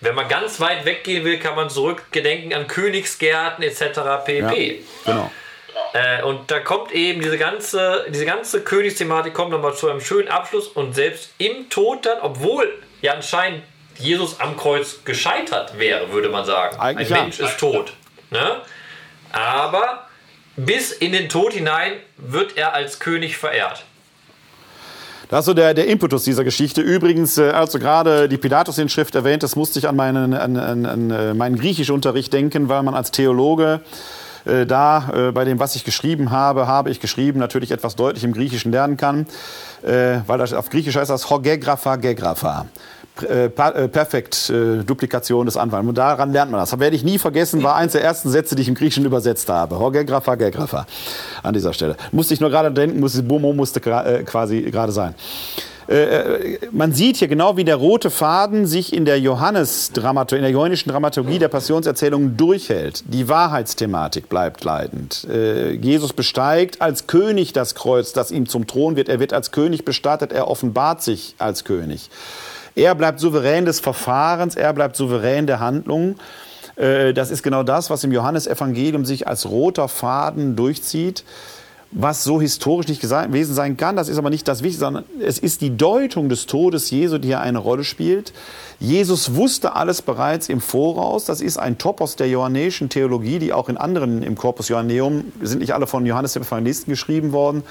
Wenn man ganz weit weggehen will, kann man zurückgedenken an Königsgärten etc. pp. Ja, genau. Äh, und da kommt eben diese ganze, diese ganze Königsthematik kommt nochmal zu einem schönen Abschluss und selbst im Tod dann, obwohl ja anscheinend Jesus am Kreuz gescheitert wäre, würde man sagen. Eigentlich Ein Mensch ist tot. Ne? Aber bis in den Tod hinein wird er als König verehrt. Das ist so der, der Impetus dieser Geschichte. Übrigens, äh, als du gerade die Pilatus-Inschrift erwähnt das musste ich an meinen, an, an, an äh, meinen Griechischunterricht denken, weil man als Theologe äh, da äh, bei dem, was ich geschrieben habe, habe ich geschrieben, natürlich etwas deutlich im Griechischen lernen kann, äh, weil das auf Griechisch heißt das Hogegrapha, Gegrapha. Äh, äh, perfekt äh, Duplikation des Anwalts. Und daran lernt man das. Das werde ich nie vergessen, war eins der ersten Sätze, die ich im Griechischen übersetzt habe. Horgegrapha, Gegrapha. An dieser Stelle. Musste ich nur gerade denken, musste, Bomo musste quasi gerade sein. Man sieht hier genau, wie der rote Faden sich in der Johannes-Dramaturgie, in der johannischen Dramaturgie der Passionserzählung durchhält. Die Wahrheitsthematik bleibt leitend. Jesus besteigt als König das Kreuz, das ihm zum Thron wird. Er wird als König bestattet, er offenbart sich als König. Er bleibt souverän des Verfahrens, er bleibt souverän der Handlung. Äh, das ist genau das, was im Johannesevangelium sich als roter Faden durchzieht was so historisch nicht gewesen sein kann. Das ist aber nicht das Wichtigste, sondern es ist die Deutung des Todes Jesu, die hier eine Rolle spielt. Jesus wusste alles bereits im Voraus. Das ist ein Topos der johannäischen Theologie, die auch in anderen im Corpus Johanneum, sind nicht alle von Johannes dem Evangelisten geschrieben worden,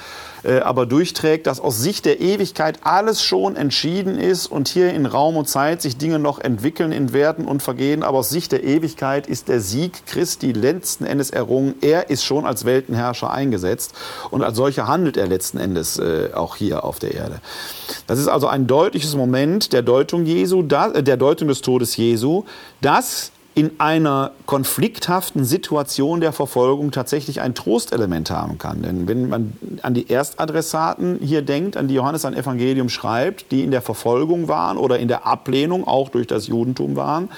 äh, aber durchträgt, dass aus Sicht der Ewigkeit alles schon entschieden ist und hier in Raum und Zeit sich Dinge noch entwickeln in Werten und Vergehen. Aber aus Sicht der Ewigkeit ist der Sieg Christi letzten Endes errungen. Er ist schon als Weltenherrscher eingesetzt und als solcher handelt er letzten Endes äh, auch hier auf der Erde. Das ist also ein deutliches Moment der Deutung Jesu, äh, der Deutung des Todes Jesu, dass in einer konflikthaften Situation der Verfolgung tatsächlich ein Trostelement haben kann. Denn wenn man an die Erstadressaten hier denkt, an die Johannes ein Evangelium schreibt, die in der Verfolgung waren oder in der Ablehnung auch durch das Judentum waren,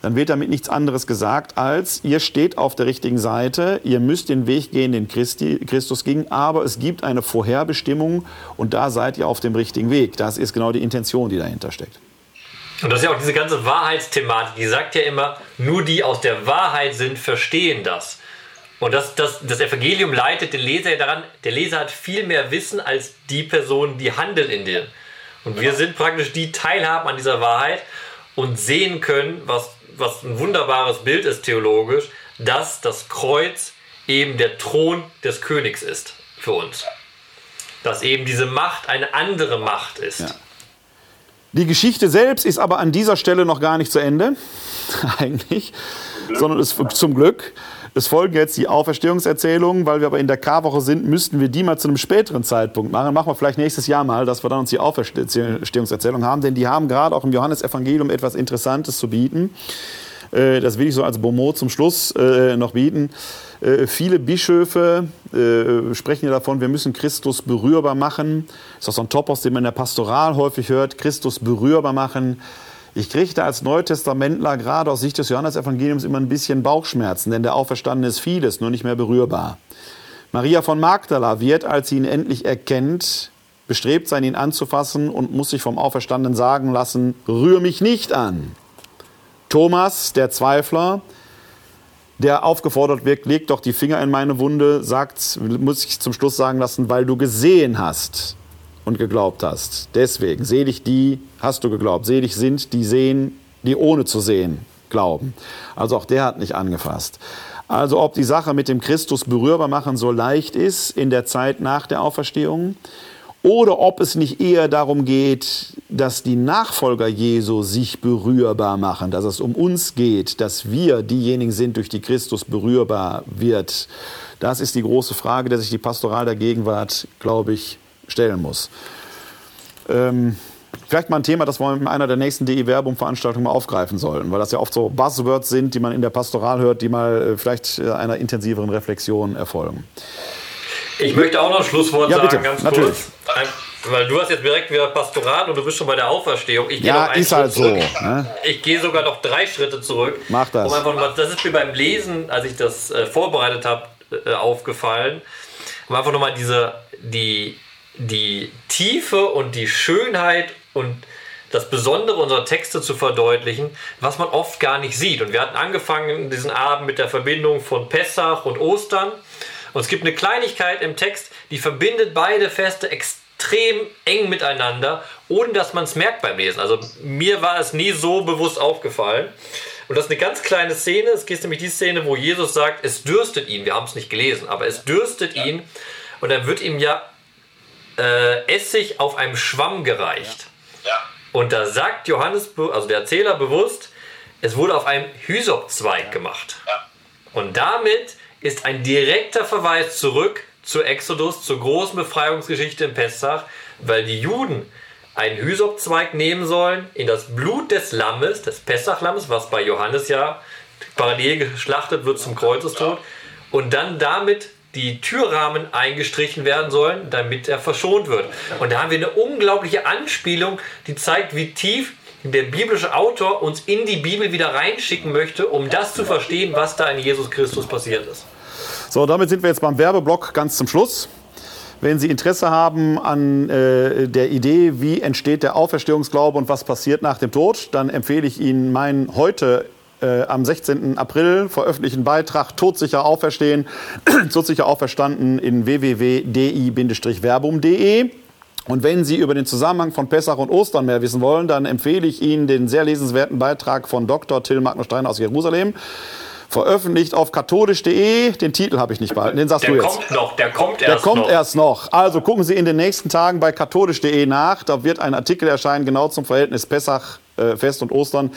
dann wird damit nichts anderes gesagt als, ihr steht auf der richtigen Seite, ihr müsst den Weg gehen, den Christi, Christus ging, aber es gibt eine Vorherbestimmung und da seid ihr auf dem richtigen Weg. Das ist genau die Intention, die dahinter steckt. Und das ist ja auch diese ganze Wahrheitsthematik, die sagt ja immer, nur die aus der Wahrheit sind, verstehen das. Und das, das, das Evangelium leitet den Leser ja daran, der Leser hat viel mehr Wissen als die Personen, die handeln in dir. Und wir sind praktisch die Teilhaben an dieser Wahrheit und sehen können, was was ein wunderbares Bild ist theologisch, dass das Kreuz eben der Thron des Königs ist für uns. Dass eben diese Macht eine andere Macht ist. Ja. Die Geschichte selbst ist aber an dieser Stelle noch gar nicht zu Ende, eigentlich, sondern ist zum Glück. Es folgen jetzt die Auferstehungserzählungen, weil wir aber in der Karwoche sind, müssten wir die mal zu einem späteren Zeitpunkt machen. Machen wir vielleicht nächstes Jahr mal, dass wir dann uns die Auferstehungserzählung haben, denn die haben gerade auch im Johannesevangelium etwas Interessantes zu bieten. Äh, das will ich so als Bonmot zum Schluss äh, noch bieten. Äh, viele Bischöfe äh, sprechen ja davon, wir müssen Christus berührbar machen. Das ist auch so ein Topos, den man in der Pastoral häufig hört. Christus berührbar machen. Ich kriege da als Neutestamentler gerade aus Sicht des Johannesevangeliums immer ein bisschen Bauchschmerzen, denn der Auferstandene ist vieles, nur nicht mehr berührbar. Maria von Magdala wird, als sie ihn endlich erkennt, bestrebt sein, ihn anzufassen und muss sich vom Auferstandenen sagen lassen, rühr mich nicht an. Thomas, der Zweifler, der aufgefordert wird, leg doch die Finger in meine Wunde, sagt, muss ich zum Schluss sagen lassen, weil du gesehen hast und geglaubt hast. Deswegen, selig die, hast du geglaubt, selig sind die sehen, die ohne zu sehen glauben. Also auch der hat nicht angefasst. Also ob die Sache mit dem Christus berührbar machen so leicht ist in der Zeit nach der Auferstehung oder ob es nicht eher darum geht, dass die Nachfolger Jesu sich berührbar machen, dass es um uns geht, dass wir diejenigen sind, durch die Christus berührbar wird. Das ist die große Frage, der sich die Pastoral der Gegenwart, glaube ich, stellen muss. Ähm, vielleicht mal ein Thema, das wir in einer der nächsten DI-Werbung-Veranstaltungen mal aufgreifen sollten, weil das ja oft so Buzzwords sind, die man in der Pastoral hört, die mal äh, vielleicht äh, einer intensiveren Reflexion erfolgen. Ich möchte auch noch ein Schlusswort Ja, sagen, bitte, ganz natürlich. kurz. Weil du hast jetzt direkt wieder Pastorat und du bist schon bei der Auferstehung. Ich gehe Ja, ist halt Schritt zurück. so, ne? Ich gehe sogar noch drei Schritte zurück. Mach das. Um einfach mal, das ist mir beim Lesen, als ich das äh, vorbereitet habe, äh, aufgefallen. Um einfach nochmal diese, die, die Tiefe und die Schönheit und das Besondere unserer Texte zu verdeutlichen, was man oft gar nicht sieht. Und wir hatten angefangen diesen Abend mit der Verbindung von Pessach und Ostern. Und es gibt eine Kleinigkeit im Text, die verbindet beide Feste extrem eng miteinander, ohne dass man es merkt beim Lesen. Also mir war es nie so bewusst aufgefallen. Und das ist eine ganz kleine Szene. Es geht nämlich die Szene, wo Jesus sagt, es dürstet ihn. Wir haben es nicht gelesen, aber es dürstet ihn. Und dann wird ihm ja äh, Essig auf einem Schwamm gereicht. Ja. Und da sagt Johannes, also der Erzähler bewusst, es wurde auf einem Hysopzweig gemacht. Ja. Und damit ist ein direkter Verweis zurück zu Exodus, zur großen Befreiungsgeschichte in Pessach, weil die Juden einen Hysopzweig nehmen sollen, in das Blut des Lammes, des Pessachlammes, was bei Johannes ja parallel geschlachtet wird zum Kreuzestod, und dann damit die Türrahmen eingestrichen werden sollen, damit er verschont wird. Und da haben wir eine unglaubliche Anspielung, die zeigt, wie tief der biblische Autor uns in die Bibel wieder reinschicken möchte, um das zu verstehen, was da in Jesus Christus passiert ist. So, damit sind wir jetzt beim Werbeblock ganz zum Schluss. Wenn Sie Interesse haben an äh, der Idee, wie entsteht der Auferstehungsglaube und was passiert nach dem Tod, dann empfehle ich Ihnen meinen heute äh, am 16. April veröffentlichten Beitrag Todsicher Auferstehen, Todsicher Auferstanden in www.di-werbum.de. Und wenn Sie über den Zusammenhang von Pessach und Ostern mehr wissen wollen, dann empfehle ich Ihnen den sehr lesenswerten Beitrag von Dr. Till Magnus Stein aus Jerusalem, veröffentlicht auf katholisch.de. Den Titel habe ich nicht behalten, den sagst Der du jetzt. kommt noch, der kommt Der erst kommt noch. erst noch. Also gucken Sie in den nächsten Tagen bei katholisch.de nach. Da wird ein Artikel erscheinen, genau zum Verhältnis Pessach, äh, Fest und Ostern.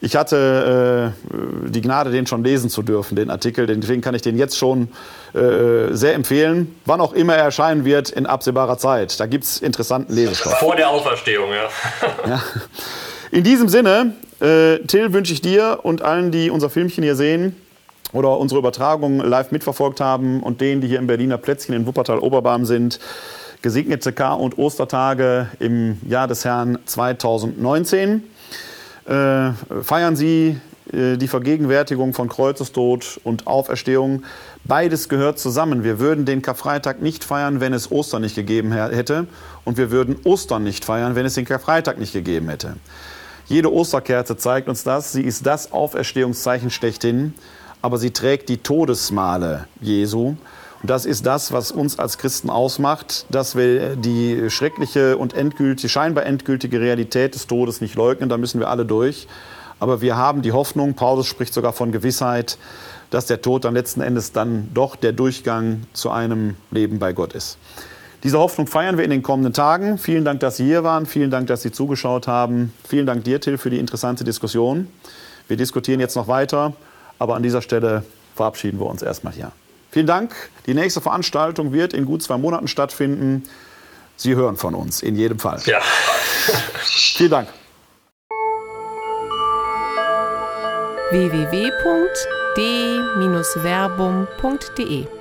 Ich hatte äh, die Gnade, den schon lesen zu dürfen, den Artikel. Deswegen kann ich den jetzt schon äh, sehr empfehlen. Wann auch immer er erscheinen wird, in absehbarer Zeit. Da gibt es interessanten Lesestoff. Vor der Auferstehung, ja. Ja. In diesem Sinne, äh, Till, wünsche ich dir und allen, die unser Filmchen hier sehen oder unsere Übertragung live mitverfolgt haben und denen, die hier im Berliner Plätzchen in Wuppertal-Oberbarm sind, gesegnete Kar- und Ostertage im Jahr des Herrn 2019. Äh, feiern Sie äh, die Vergegenwärtigung von Kreuzestod und Auferstehung. Beides gehört zusammen. Wir würden den Karfreitag nicht feiern, wenn es Ostern nicht gegeben hä- hätte. Und wir würden Ostern nicht feiern, wenn es den Karfreitag nicht gegeben hätte. Jede Osterkerze zeigt uns das. Sie ist das Auferstehungszeichen schlechthin, aber sie trägt die Todesmale Jesu. Das ist das, was uns als Christen ausmacht, dass wir die schreckliche und endgültige, scheinbar endgültige Realität des Todes nicht leugnen. Da müssen wir alle durch. Aber wir haben die Hoffnung, Paulus spricht sogar von Gewissheit, dass der Tod dann letzten Endes dann doch der Durchgang zu einem Leben bei Gott ist. Diese Hoffnung feiern wir in den kommenden Tagen. Vielen Dank, dass Sie hier waren. Vielen Dank, dass Sie zugeschaut haben. Vielen Dank dir, Till, für die interessante Diskussion. Wir diskutieren jetzt noch weiter, aber an dieser Stelle verabschieden wir uns erstmal hier. Vielen Dank. Die nächste Veranstaltung wird in gut zwei Monaten stattfinden. Sie hören von uns, in jedem Fall. Ja. Vielen Dank. www.d-verbum.de